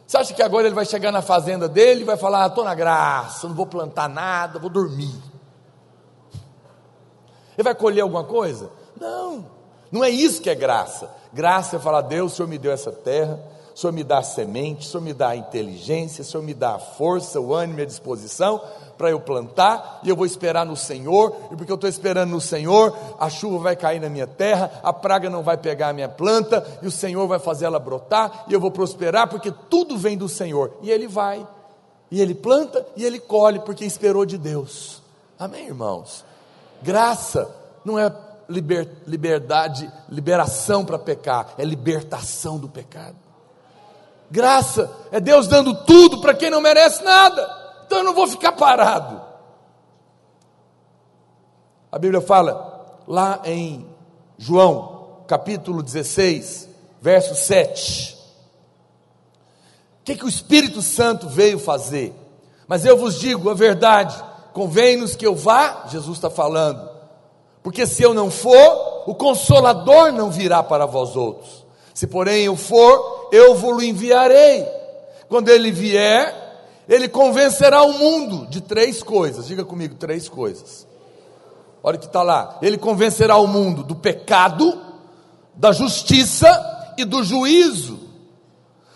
Você acha que agora ele vai chegar na fazenda dele e vai falar: ah, estou na graça, não vou plantar nada, vou dormir. Ele vai colher alguma coisa? Não, não é isso que é graça. Graça é falar: Deus, o Senhor me deu essa terra, o Senhor me dá a semente, o Senhor me dá a inteligência, o Senhor me dá a força, o ânimo e a disposição para eu plantar, e eu vou esperar no Senhor, e porque eu estou esperando no Senhor, a chuva vai cair na minha terra, a praga não vai pegar a minha planta, e o Senhor vai fazer ela brotar, e eu vou prosperar, porque tudo vem do Senhor. E ele vai, e ele planta, e ele colhe, porque esperou de Deus. Amém, irmãos? Graça não é liber, liberdade, liberação para pecar, é libertação do pecado. Graça é Deus dando tudo para quem não merece nada. Então eu não vou ficar parado. A Bíblia fala lá em João, capítulo 16, verso 7. O que, que o Espírito Santo veio fazer? Mas eu vos digo a verdade: convém-nos que eu vá, Jesus está falando, porque se eu não for, o consolador não virá para vós outros. Se porém eu for, eu vos enviarei. Quando ele vier, ele convencerá o mundo de três coisas. Diga comigo, três coisas. Olha o que está lá. Ele convencerá o mundo do pecado, da justiça e do juízo.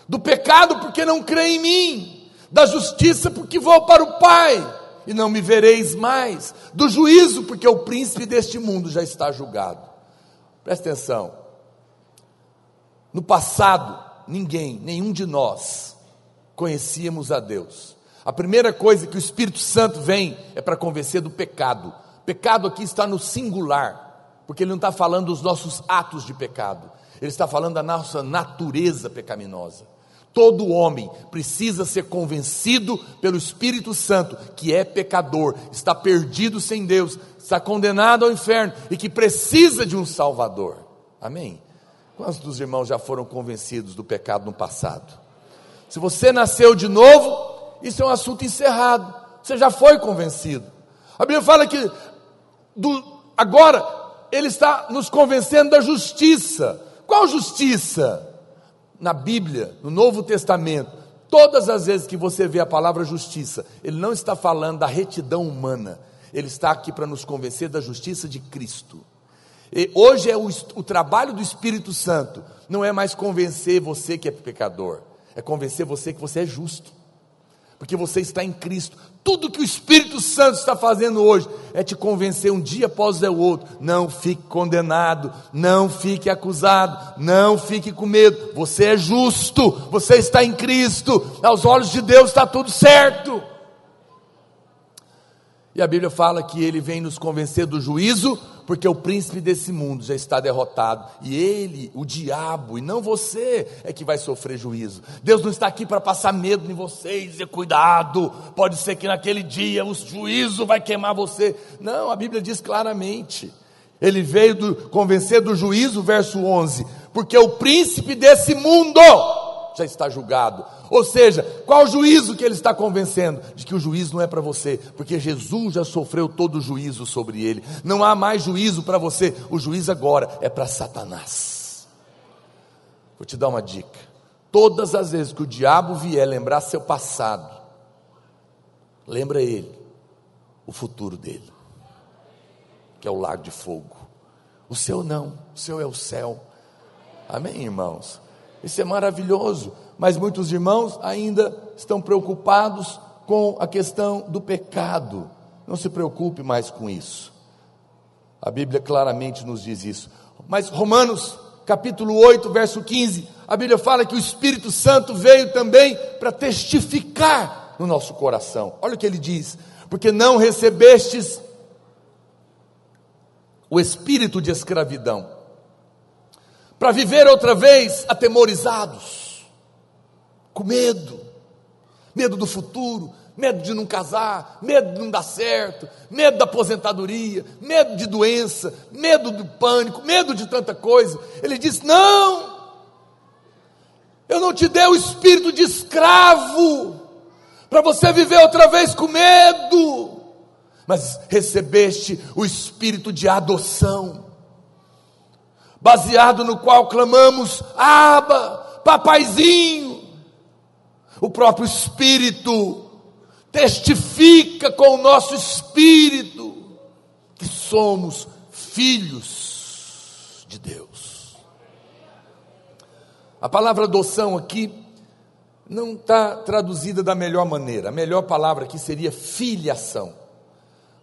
Do pecado, porque não crê em mim. Da justiça, porque vou para o Pai e não me vereis mais. Do juízo, porque o príncipe deste mundo já está julgado. Presta atenção. No passado, ninguém, nenhum de nós, conhecíamos a Deus. A primeira coisa que o Espírito Santo vem é para convencer do pecado. Pecado aqui está no singular, porque ele não está falando dos nossos atos de pecado, ele está falando da nossa natureza pecaminosa. Todo homem precisa ser convencido pelo Espírito Santo que é pecador, está perdido sem Deus, está condenado ao inferno e que precisa de um Salvador. Amém? Quantos dos irmãos já foram convencidos do pecado no passado? Se você nasceu de novo, isso é um assunto encerrado. Você já foi convencido. A Bíblia fala que do, agora ele está nos convencendo da justiça. Qual justiça? Na Bíblia, no Novo Testamento, todas as vezes que você vê a palavra justiça, ele não está falando da retidão humana, ele está aqui para nos convencer da justiça de Cristo. E hoje é o, o trabalho do Espírito Santo, não é mais convencer você que é pecador, é convencer você que você é justo, porque você está em Cristo. Tudo que o Espírito Santo está fazendo hoje é te convencer um dia após o outro. Não fique condenado, não fique acusado, não fique com medo. Você é justo, você está em Cristo, aos olhos de Deus está tudo certo. E a Bíblia fala que ele vem nos convencer do juízo, porque o príncipe desse mundo já está derrotado, e ele, o diabo, e não você, é que vai sofrer juízo. Deus não está aqui para passar medo em vocês, dizer cuidado, pode ser que naquele dia o juízo vai queimar você. Não, a Bíblia diz claramente. Ele veio do, convencer do juízo, verso 11, porque o príncipe desse mundo já está julgado. Ou seja, qual juízo que ele está convencendo? De que o juízo não é para você, porque Jesus já sofreu todo o juízo sobre ele. Não há mais juízo para você, o juízo agora é para Satanás. Vou te dar uma dica. Todas as vezes que o diabo vier lembrar seu passado, lembra ele o futuro dele, que é o lago de fogo. O seu não, o seu é o céu. Amém, irmãos? Isso é maravilhoso, mas muitos irmãos ainda estão preocupados com a questão do pecado. Não se preocupe mais com isso. A Bíblia claramente nos diz isso. Mas Romanos, capítulo 8, verso 15, a Bíblia fala que o Espírito Santo veio também para testificar no nosso coração. Olha o que ele diz: porque não recebestes o espírito de escravidão para viver outra vez atemorizados, com medo, medo do futuro, medo de não casar, medo de não dar certo, medo da aposentadoria, medo de doença, medo do pânico, medo de tanta coisa. Ele diz: Não, eu não te dei o espírito de escravo, para você viver outra vez com medo, mas recebeste o espírito de adoção baseado no qual clamamos: Aba, papaizinho. O próprio Espírito testifica com o nosso espírito que somos filhos de Deus. A palavra adoção aqui não está traduzida da melhor maneira. A melhor palavra aqui seria filiação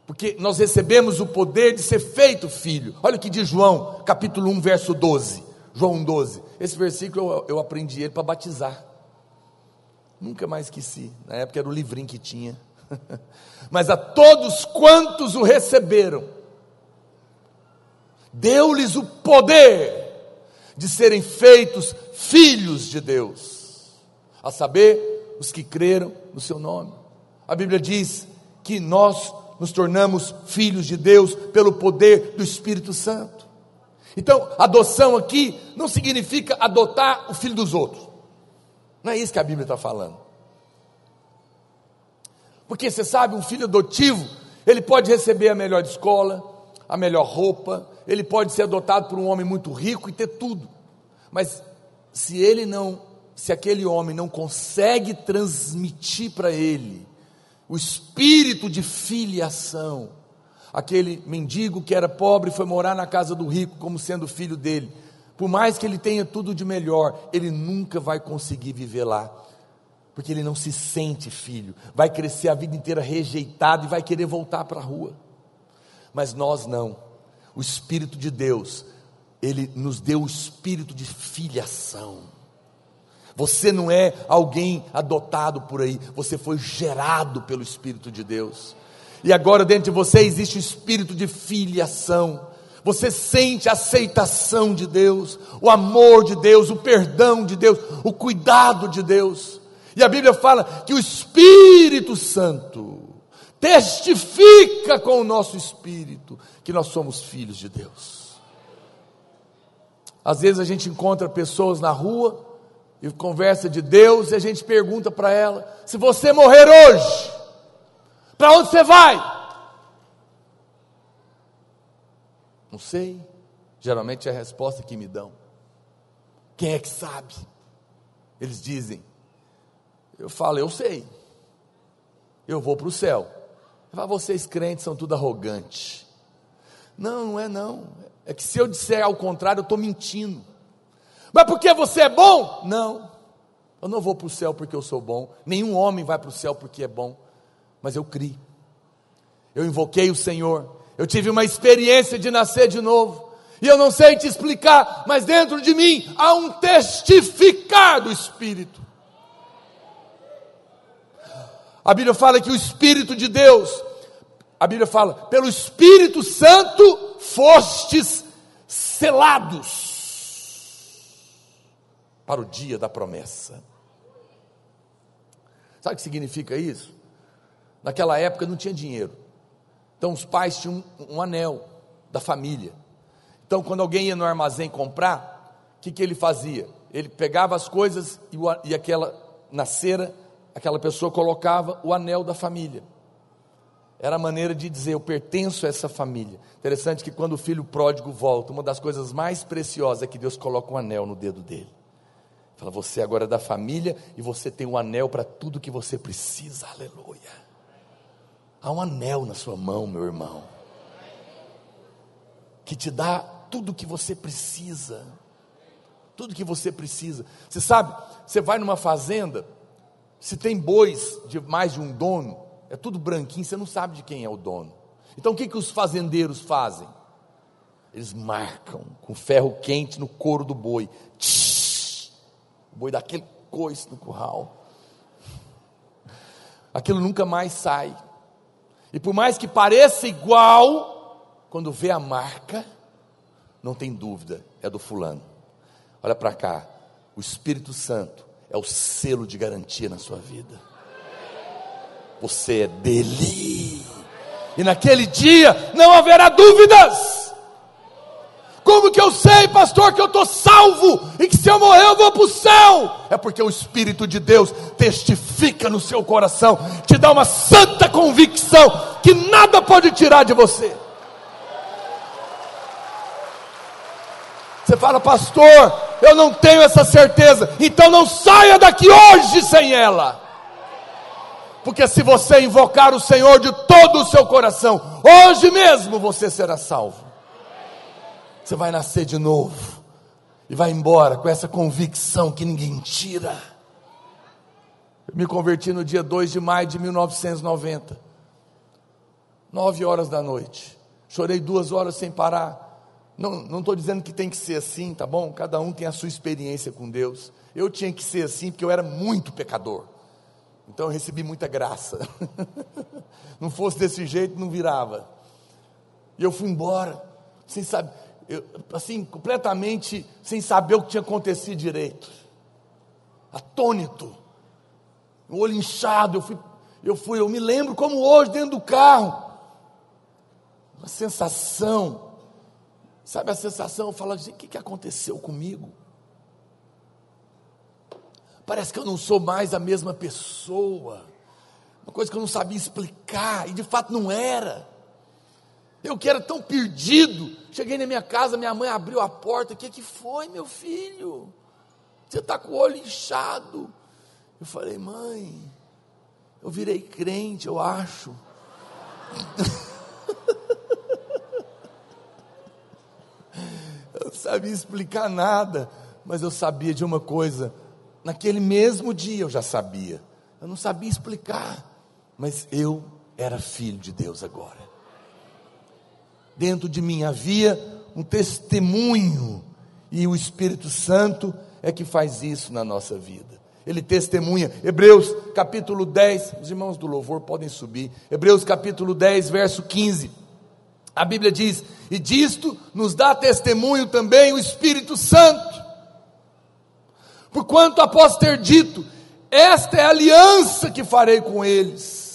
porque nós recebemos o poder de ser feito filho. Olha o que diz João, capítulo 1, verso 12. João 12. Esse versículo eu, eu aprendi ele para batizar. Nunca mais esqueci. Na época era o livrinho que tinha. Mas a todos quantos o receberam, deu-lhes o poder de serem feitos filhos de Deus, a saber, os que creram no seu nome. A Bíblia diz que nós nos tornamos filhos de Deus pelo poder do Espírito Santo. Então, adoção aqui não significa adotar o filho dos outros. Não é isso que a Bíblia está falando. Porque você sabe, um filho adotivo, ele pode receber a melhor escola, a melhor roupa, ele pode ser adotado por um homem muito rico e ter tudo. Mas se ele não, se aquele homem não consegue transmitir para ele o espírito de filiação, aquele mendigo que era pobre foi morar na casa do rico como sendo filho dele. Por mais que ele tenha tudo de melhor, ele nunca vai conseguir viver lá porque ele não se sente filho, vai crescer a vida inteira rejeitado e vai querer voltar para a rua. Mas nós não. O Espírito de Deus, ele nos deu o espírito de filiação. Você não é alguém adotado por aí, você foi gerado pelo Espírito de Deus. E agora dentro de você existe o espírito de filiação. Você sente a aceitação de Deus, o amor de Deus, o perdão de Deus, o cuidado de Deus. E a Bíblia fala que o Espírito Santo testifica com o nosso espírito que nós somos filhos de Deus. Às vezes a gente encontra pessoas na rua e conversa de Deus e a gente pergunta para ela: se você morrer hoje, para onde você vai? Não sei. Geralmente é a resposta que me dão. Quem é que sabe? Eles dizem: eu falo, eu sei. Eu vou para o céu. Falo, vocês crentes são tudo arrogantes. Não, não é não. É que se eu disser ao contrário, eu estou mentindo. Mas porque você é bom? Não. Eu não vou para o céu porque eu sou bom. Nenhum homem vai para o céu porque é bom. Mas eu criei. Eu invoquei o Senhor. Eu tive uma experiência de nascer de novo. E eu não sei te explicar, mas dentro de mim há um testificar do Espírito. A Bíblia fala que o Espírito de Deus, a Bíblia fala, pelo Espírito Santo fostes selados para o dia da promessa. Sabe o que significa isso? Naquela época não tinha dinheiro. Então os pais tinham um, um anel da família. Então quando alguém ia no armazém comprar, o que, que ele fazia? Ele pegava as coisas e, o, e aquela na cera aquela pessoa colocava o anel da família. Era a maneira de dizer: Eu pertenço a essa família. Interessante que quando o filho pródigo volta, uma das coisas mais preciosas é que Deus coloca um anel no dedo dele. Fala, você agora é da família e você tem um anel para tudo que você precisa. Aleluia. Há um anel na sua mão, meu irmão, que te dá tudo que você precisa. Tudo que você precisa. Você sabe, você vai numa fazenda, se tem bois de mais de um dono, é tudo branquinho, você não sabe de quem é o dono. Então o que, que os fazendeiros fazem? Eles marcam com ferro quente no couro do boi. Tsh, o boi dá aquele coice no curral. Aquilo nunca mais sai. E por mais que pareça igual, quando vê a marca, não tem dúvida, é do fulano. Olha para cá, o Espírito Santo é o selo de garantia na sua vida. Você é dele. E naquele dia não haverá dúvidas. Como que eu sei, pastor, que eu estou salvo e que se eu morrer eu vou para o céu? É porque o Espírito de Deus testifica no seu coração, te dá uma santa convicção que nada pode tirar de você. Você fala, pastor, eu não tenho essa certeza, então não saia daqui hoje sem ela. Porque se você invocar o Senhor de todo o seu coração, hoje mesmo você será salvo. Você vai nascer de novo e vai embora com essa convicção que ninguém tira. Eu me converti no dia 2 de maio de 1990, nove horas da noite. Chorei duas horas sem parar. Não estou dizendo que tem que ser assim, tá bom? Cada um tem a sua experiência com Deus. Eu tinha que ser assim porque eu era muito pecador. Então eu recebi muita graça. não fosse desse jeito, não virava. E eu fui embora, sem saber, eu, assim, completamente sem saber o que tinha acontecido direito. Atônito. O olho inchado, eu fui, eu fui, eu me lembro como hoje dentro do carro. Uma sensação Sabe a sensação? Fala assim: o que, que aconteceu comigo? Parece que eu não sou mais a mesma pessoa. uma coisa que eu não sabia explicar, e de fato não era. Eu que era tão perdido, cheguei na minha casa, minha mãe abriu a porta, o que, que foi, meu filho? Você está com o olho inchado. Eu falei, mãe, eu virei crente, eu acho. eu não sabia explicar nada, mas eu sabia de uma coisa. Naquele mesmo dia eu já sabia. Eu não sabia explicar, mas eu era filho de Deus agora. Dentro de mim havia um testemunho, e o Espírito Santo é que faz isso na nossa vida. Ele testemunha. Hebreus capítulo 10, os irmãos do louvor podem subir. Hebreus capítulo 10, verso 15. A Bíblia diz: E disto nos dá testemunho também o Espírito Santo. Porquanto após ter dito: Esta é a aliança que farei com eles.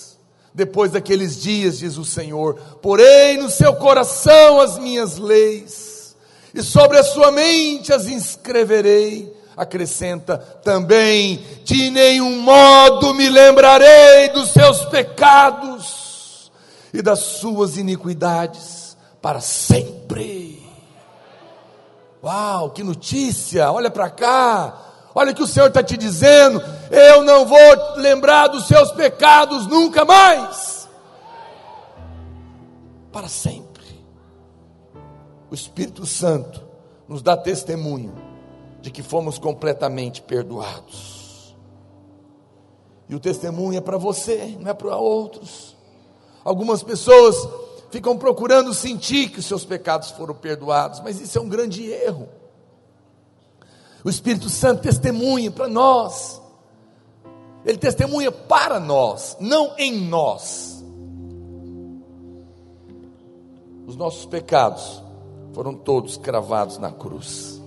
Depois daqueles dias, diz o Senhor: Porei no seu coração as minhas leis, e sobre a sua mente as inscreverei acrescenta também: de nenhum modo me lembrarei dos seus pecados e das suas iniquidades para sempre. Uau, que notícia! Olha para cá, olha o que o Senhor está te dizendo: eu não vou lembrar dos seus pecados nunca mais, para sempre. O Espírito Santo nos dá testemunho de que fomos completamente perdoados. E o testemunho é para você, não é para outros. Algumas pessoas ficam procurando sentir que os seus pecados foram perdoados, mas isso é um grande erro. O Espírito Santo testemunha para nós, ele testemunha para nós, não em nós. Os nossos pecados foram todos cravados na cruz.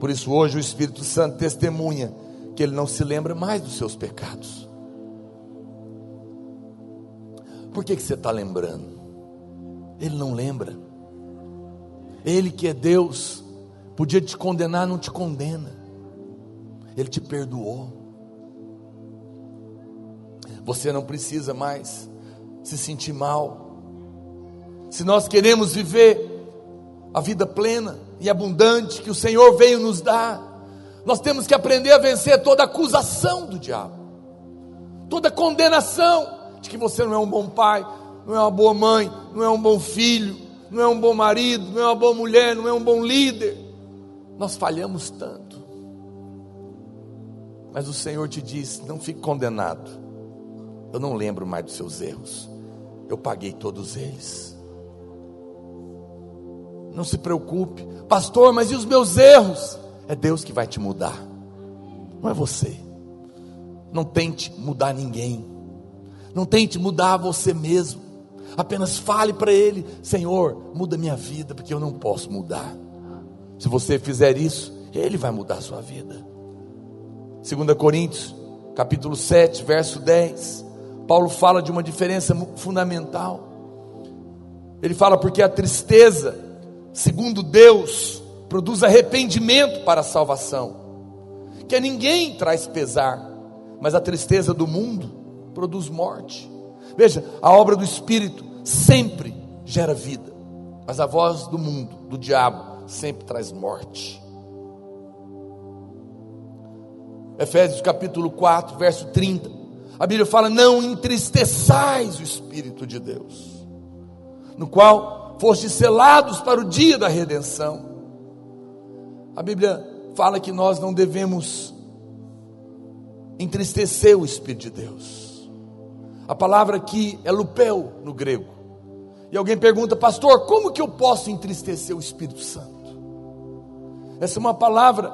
Por isso, hoje, o Espírito Santo testemunha que ele não se lembra mais dos seus pecados. Por que, que você está lembrando? Ele não lembra. Ele que é Deus, podia te condenar, não te condena. Ele te perdoou. Você não precisa mais se sentir mal. Se nós queremos viver a vida plena e abundante que o Senhor veio nos dar, nós temos que aprender a vencer toda acusação do diabo, toda condenação de que você não é um bom pai, não é uma boa mãe, não é um bom filho, não é um bom marido, não é uma boa mulher, não é um bom líder. Nós falhamos tanto. Mas o Senhor te diz: não fique condenado. Eu não lembro mais dos seus erros. Eu paguei todos eles. Não se preocupe, pastor, mas e os meus erros? É Deus que vai te mudar, não é você. Não tente mudar ninguém, não tente mudar você mesmo. Apenas fale para Ele: Senhor, muda minha vida, porque eu não posso mudar. Se você fizer isso, Ele vai mudar a sua vida. 2 Coríntios, capítulo 7, verso 10. Paulo fala de uma diferença fundamental. Ele fala porque a tristeza segundo Deus, produz arrependimento para a salvação. Que a ninguém traz pesar, mas a tristeza do mundo produz morte. Veja, a obra do Espírito sempre gera vida, mas a voz do mundo, do diabo, sempre traz morte. Efésios capítulo 4, verso 30. A Bíblia fala: Não entristeçais o Espírito de Deus, no qual fostes selados para o dia da redenção. A Bíblia fala que nós não devemos entristecer o Espírito de Deus. A palavra aqui é lupeu no grego. E alguém pergunta, pastor, como que eu posso entristecer o Espírito Santo? Essa é uma palavra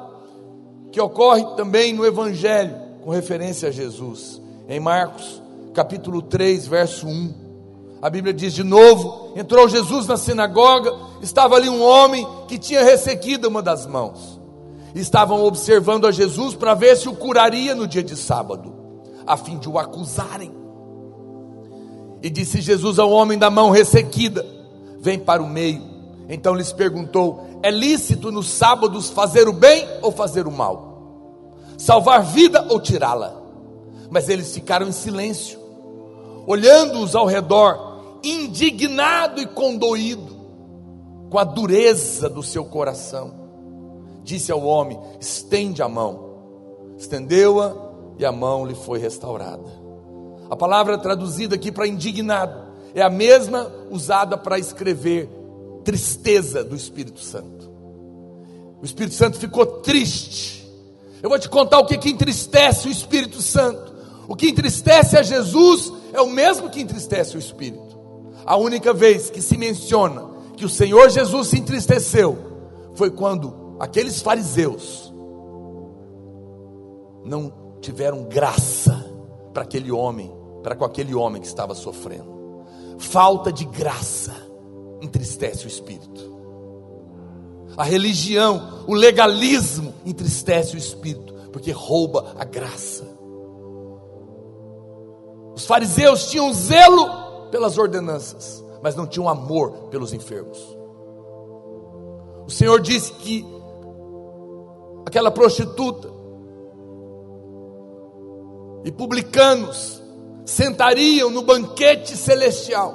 que ocorre também no Evangelho, com referência a Jesus, em Marcos, capítulo 3, verso 1. A Bíblia diz de novo: entrou Jesus na sinagoga, estava ali um homem que tinha ressequido uma das mãos. Estavam observando a Jesus para ver se o curaria no dia de sábado, a fim de o acusarem. E disse Jesus ao homem da mão ressequida: Vem para o meio. Então lhes perguntou: É lícito nos sábados fazer o bem ou fazer o mal? Salvar vida ou tirá-la? Mas eles ficaram em silêncio olhando-os ao redor, indignado e condoído, com a dureza do seu coração, disse ao homem: estende a mão. Estendeu-a e a mão lhe foi restaurada. A palavra traduzida aqui para indignado é a mesma usada para escrever tristeza do Espírito Santo. O Espírito Santo ficou triste. Eu vou te contar o que, que entristece o Espírito Santo. O que entristece a Jesus é o mesmo que entristece o Espírito. A única vez que se menciona que o Senhor Jesus se entristeceu foi quando aqueles fariseus não tiveram graça para aquele homem, para com aquele homem que estava sofrendo. Falta de graça entristece o espírito. A religião, o legalismo entristece o espírito, porque rouba a graça. Os fariseus tinham zelo pelas ordenanças, mas não tinham amor pelos enfermos. O Senhor disse que aquela prostituta e publicanos sentariam no banquete celestial,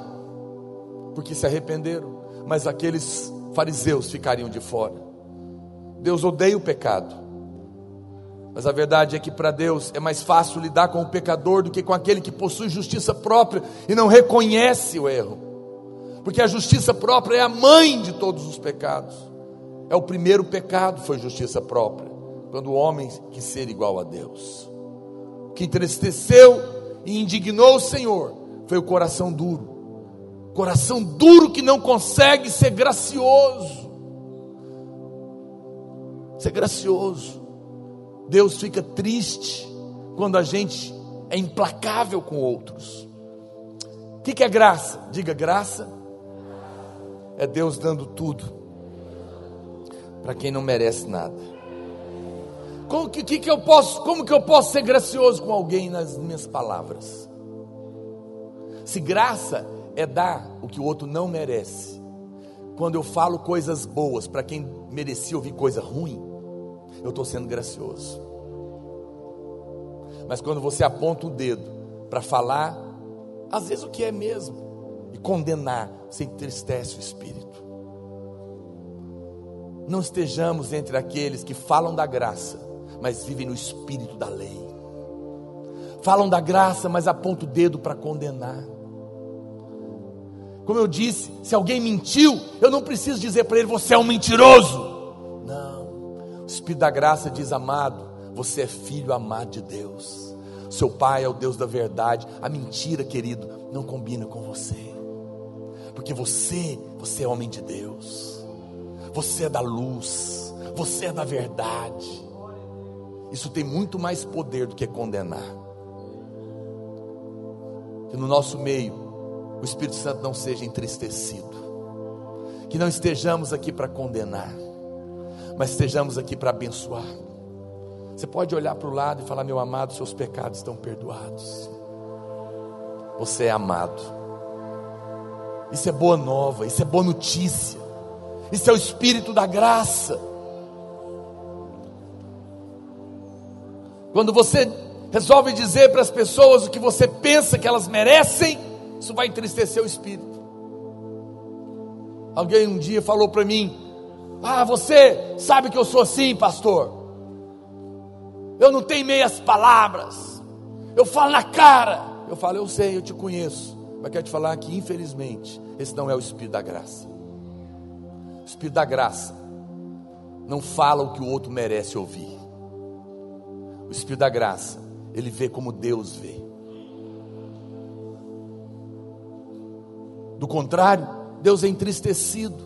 porque se arrependeram, mas aqueles fariseus ficariam de fora. Deus odeia o pecado, mas a verdade é que para Deus é mais fácil lidar com o pecador do que com aquele que possui justiça própria e não reconhece o erro, porque a justiça própria é a mãe de todos os pecados. É o primeiro pecado foi justiça própria, quando o homem quis ser igual a Deus. Que entristeceu e indignou o Senhor foi o coração duro. Coração duro que não consegue ser gracioso. Ser gracioso. Deus fica triste quando a gente é implacável com outros. O que, que é graça? Diga graça. É Deus dando tudo para quem não merece nada. Como que, que, que eu posso, como que eu posso ser gracioso com alguém nas minhas palavras? Se graça é dar o que o outro não merece. Quando eu falo coisas boas para quem merecia ouvir coisa ruim, eu estou sendo gracioso. Mas quando você aponta o dedo para falar, às vezes o que é mesmo, e condenar, você entristece o espírito. Não estejamos entre aqueles que falam da graça, mas vivem no espírito da lei. Falam da graça, mas apontam o dedo para condenar. Como eu disse, se alguém mentiu, eu não preciso dizer para ele: você é um mentiroso. Não. O Espírito da graça diz: amado, você é filho amado de Deus. Seu pai é o Deus da verdade. A mentira, querido, não combina com você. Porque você, você é homem de Deus. Você é da luz. Você é da verdade. Isso tem muito mais poder do que condenar. Que no nosso meio o Espírito Santo não seja entristecido. Que não estejamos aqui para condenar, mas estejamos aqui para abençoar. Você pode olhar para o lado e falar: Meu amado, seus pecados estão perdoados. Você é amado. Isso é boa nova, isso é boa notícia. Isso é o Espírito da graça. Quando você resolve dizer para as pessoas o que você pensa que elas merecem, isso vai entristecer o espírito. Alguém um dia falou para mim: Ah, você sabe que eu sou assim, pastor. Eu não tenho meias palavras. Eu falo na cara. Eu falo, eu sei, eu te conheço. Mas quero te falar que, infelizmente, esse não é o Espírito da graça. O Espírito da graça não fala o que o outro merece ouvir. O Espírito da graça, ele vê como Deus vê. Do contrário, Deus é entristecido.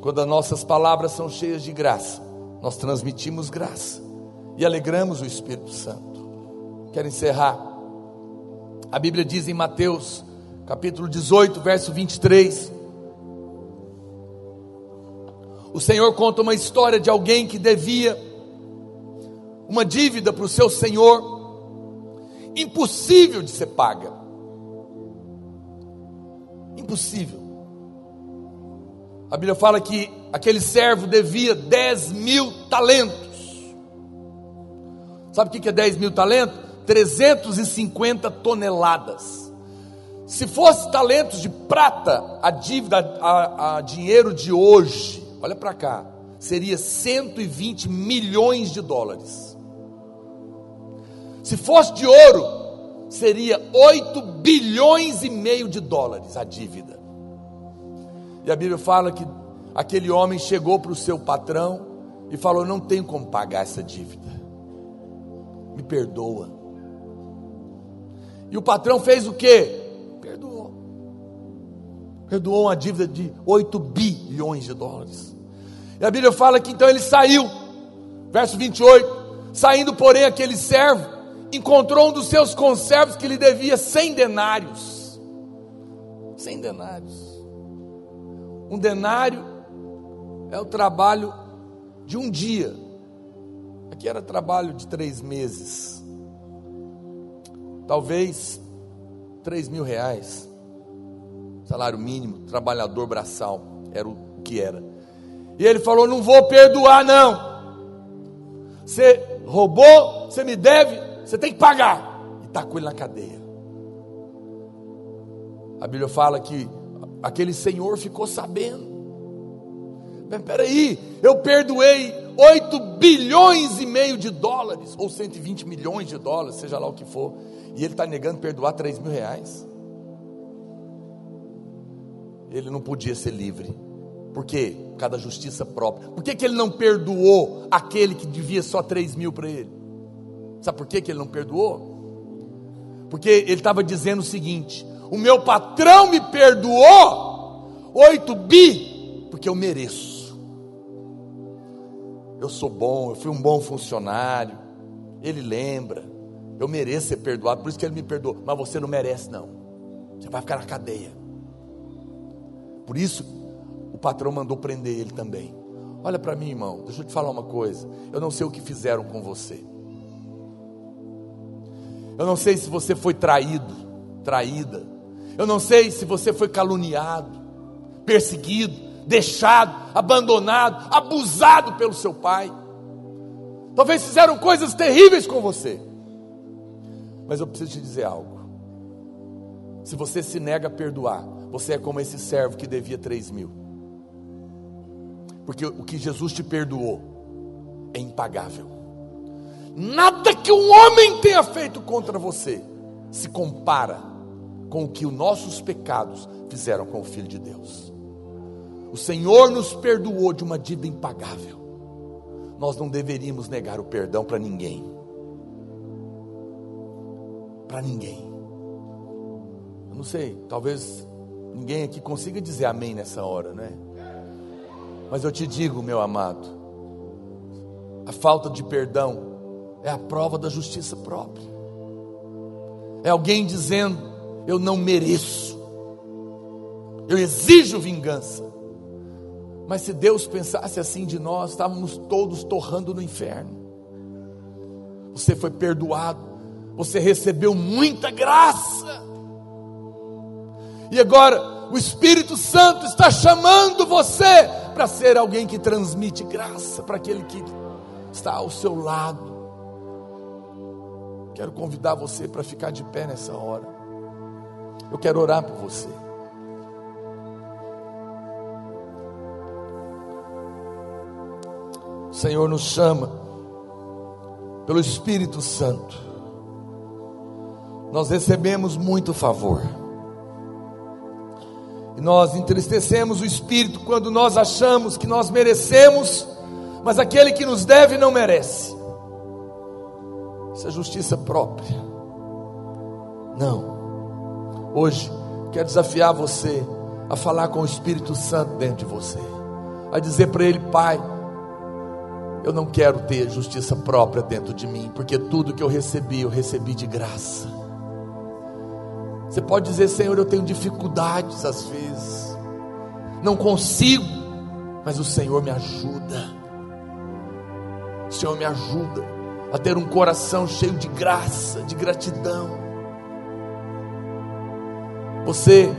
Quando as nossas palavras são cheias de graça, nós transmitimos graça e alegramos o Espírito Santo. Quero encerrar. A Bíblia diz em Mateus, capítulo 18, verso 23: o Senhor conta uma história de alguém que devia uma dívida para o seu senhor, impossível de ser paga. Impossível. A Bíblia fala que aquele servo devia 10 mil talentos. Sabe o que é 10 mil talentos? 350 toneladas. Se fosse talentos de prata, a dívida, a, a dinheiro de hoje, olha para cá, seria 120 milhões de dólares. Se fosse de ouro, seria 8 bilhões e meio de dólares a dívida. E a Bíblia fala que aquele homem chegou para o seu patrão e falou: Não tenho como pagar essa dívida, me perdoa. E o patrão fez o que? Perdoou. Uma dívida de 8 bilhões de dólares. E a Bíblia fala que então ele saiu, verso 28. Saindo, porém, aquele servo encontrou um dos seus conservos que lhe devia 100 denários. 100 denários. Um denário é o trabalho de um dia. Aqui era trabalho de três meses. Talvez três mil reais. Salário mínimo, trabalhador braçal. Era o que era. E ele falou: Não vou perdoar, não. Você roubou, você me deve, você tem que pagar. E está com ele na cadeia. A Bíblia fala que aquele senhor ficou sabendo. Peraí, eu perdoei 8 bilhões e meio de dólares, ou 120 milhões de dólares, seja lá o que for, e ele está negando perdoar 3 mil reais. Ele não podia ser livre. Por quê? Por causa da justiça própria. Por que, que ele não perdoou aquele que devia só 3 mil para ele? Sabe por que, que ele não perdoou? Porque ele estava dizendo o seguinte: o meu patrão me perdoou 8 bi, porque eu mereço. Eu sou bom, eu fui um bom funcionário. Ele lembra, eu mereço ser perdoado, por isso que ele me perdoou. Mas você não merece, não. Você vai ficar na cadeia. Por isso, o patrão mandou prender ele também. Olha para mim, irmão, deixa eu te falar uma coisa. Eu não sei o que fizeram com você. Eu não sei se você foi traído, traída. Eu não sei se você foi caluniado, perseguido, deixado, abandonado, abusado pelo seu pai. Talvez fizeram coisas terríveis com você. Mas eu preciso te dizer algo. Se você se nega a perdoar, você é como esse servo que devia três mil. Porque o que Jesus te perdoou é impagável. Nada que um homem tenha feito contra você se compara com o que os nossos pecados fizeram com o Filho de Deus. O Senhor nos perdoou de uma dívida impagável. Nós não deveríamos negar o perdão para ninguém. Para ninguém. Eu não sei, talvez ninguém aqui consiga dizer amém nessa hora, né? Mas eu te digo, meu amado, a falta de perdão é a prova da justiça própria. É alguém dizendo: eu não mereço, eu exijo vingança. Mas se Deus pensasse assim de nós, estávamos todos torrando no inferno. Você foi perdoado, você recebeu muita graça. E agora o Espírito Santo está chamando você para ser alguém que transmite graça para aquele que está ao seu lado. Quero convidar você para ficar de pé nessa hora. Eu quero orar por você. O Senhor nos chama pelo Espírito Santo. Nós recebemos muito favor. Nós entristecemos o Espírito quando nós achamos que nós merecemos, mas aquele que nos deve não merece. Isso é justiça própria. Não. Hoje, quero desafiar você a falar com o Espírito Santo dentro de você, a dizer para Ele, Pai, eu não quero ter justiça própria dentro de mim, porque tudo que eu recebi, eu recebi de graça. Você pode dizer, Senhor, eu tenho dificuldades às vezes, não consigo, mas o Senhor me ajuda. O Senhor me ajuda a ter um coração cheio de graça, de gratidão. Você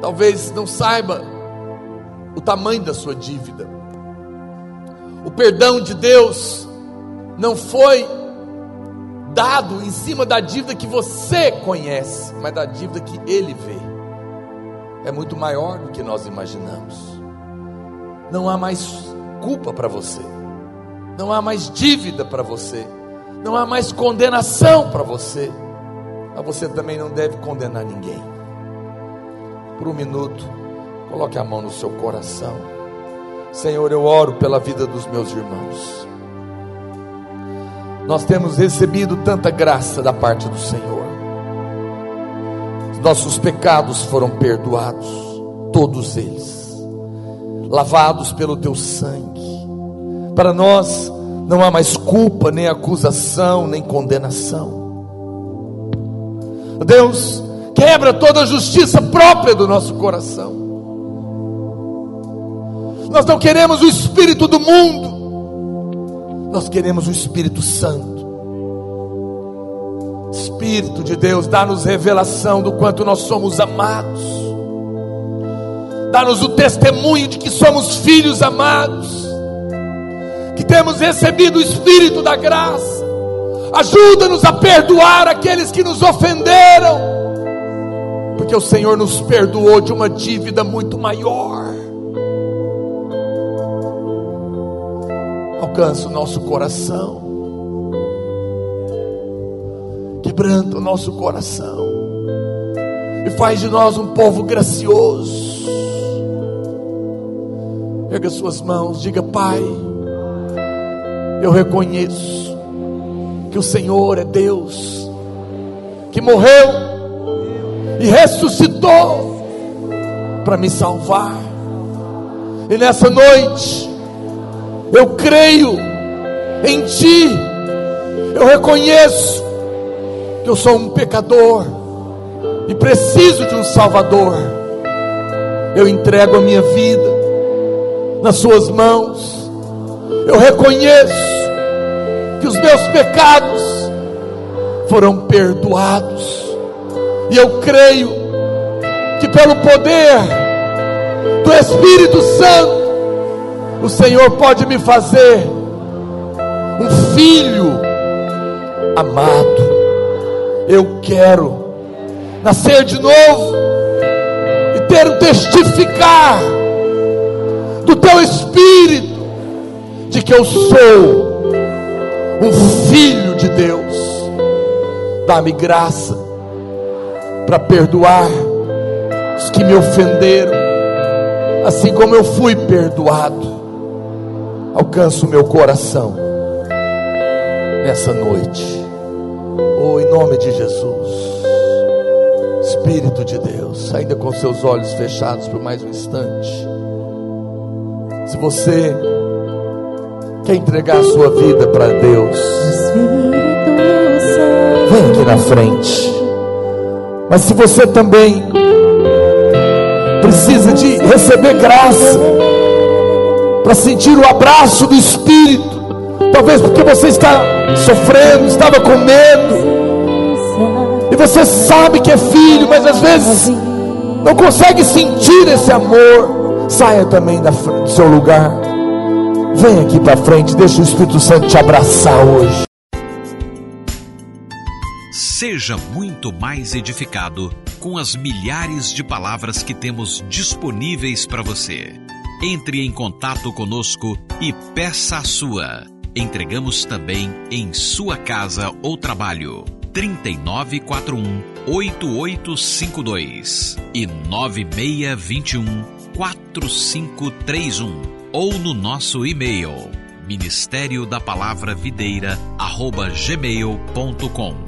talvez não saiba o tamanho da sua dívida. O perdão de Deus não foi dado em cima da dívida que você conhece, mas da dívida que Ele vê. É muito maior do que nós imaginamos. Não há mais culpa para você, não há mais dívida para você, não há mais condenação para você, mas você também não deve condenar ninguém. Por um minuto, coloque a mão no seu coração. Senhor, eu oro pela vida dos meus irmãos. Nós temos recebido tanta graça da parte do Senhor. Nossos pecados foram perdoados, todos eles, lavados pelo teu sangue. Para nós não há mais culpa, nem acusação, nem condenação. Deus, quebra toda a justiça própria do nosso coração. Nós não queremos o espírito do mundo, nós queremos o Espírito Santo. Espírito de Deus, dá-nos revelação do quanto nós somos amados, dá-nos o testemunho de que somos filhos amados que temos recebido o Espírito da graça. Ajuda-nos a perdoar aqueles que nos ofenderam, porque o Senhor nos perdoou de uma dívida muito maior. Alcança o nosso coração, quebranta o nosso coração, e faz de nós um povo gracioso. Pega suas mãos, diga, Pai eu reconheço que o Senhor é Deus, que morreu e ressuscitou para me salvar. E nessa noite, eu creio em Ti, eu reconheço que eu sou um pecador e preciso de um Salvador. Eu entrego a minha vida nas Suas mãos. Eu reconheço que os meus pecados foram perdoados, e eu creio que pelo poder do Espírito Santo, o Senhor pode me fazer um filho amado. Eu quero nascer de novo e ter um testificar do teu Espírito de que eu sou um filho de Deus. Dá-me graça para perdoar os que me ofenderam, assim como eu fui perdoado. Alcança o meu coração nessa noite. Oh, em nome de Jesus. Espírito de Deus, ainda com seus olhos fechados por mais um instante. Se você quer entregar a sua vida para Deus, vem aqui na frente. Mas se você também precisa de receber graça para sentir o abraço do Espírito, talvez porque você está sofrendo, estava com medo, e você sabe que é filho, mas às vezes não consegue sentir esse amor, saia também do seu lugar. Vem aqui para frente, deixa o Espírito Santo te abraçar hoje. Seja muito mais edificado com as milhares de palavras que temos disponíveis para você. Entre em contato conosco e peça a sua. Entregamos também em sua casa ou trabalho. 3941 8852 e 9621 4531 ou no nosso e-mail ministério da palavra videira arroba gmail.com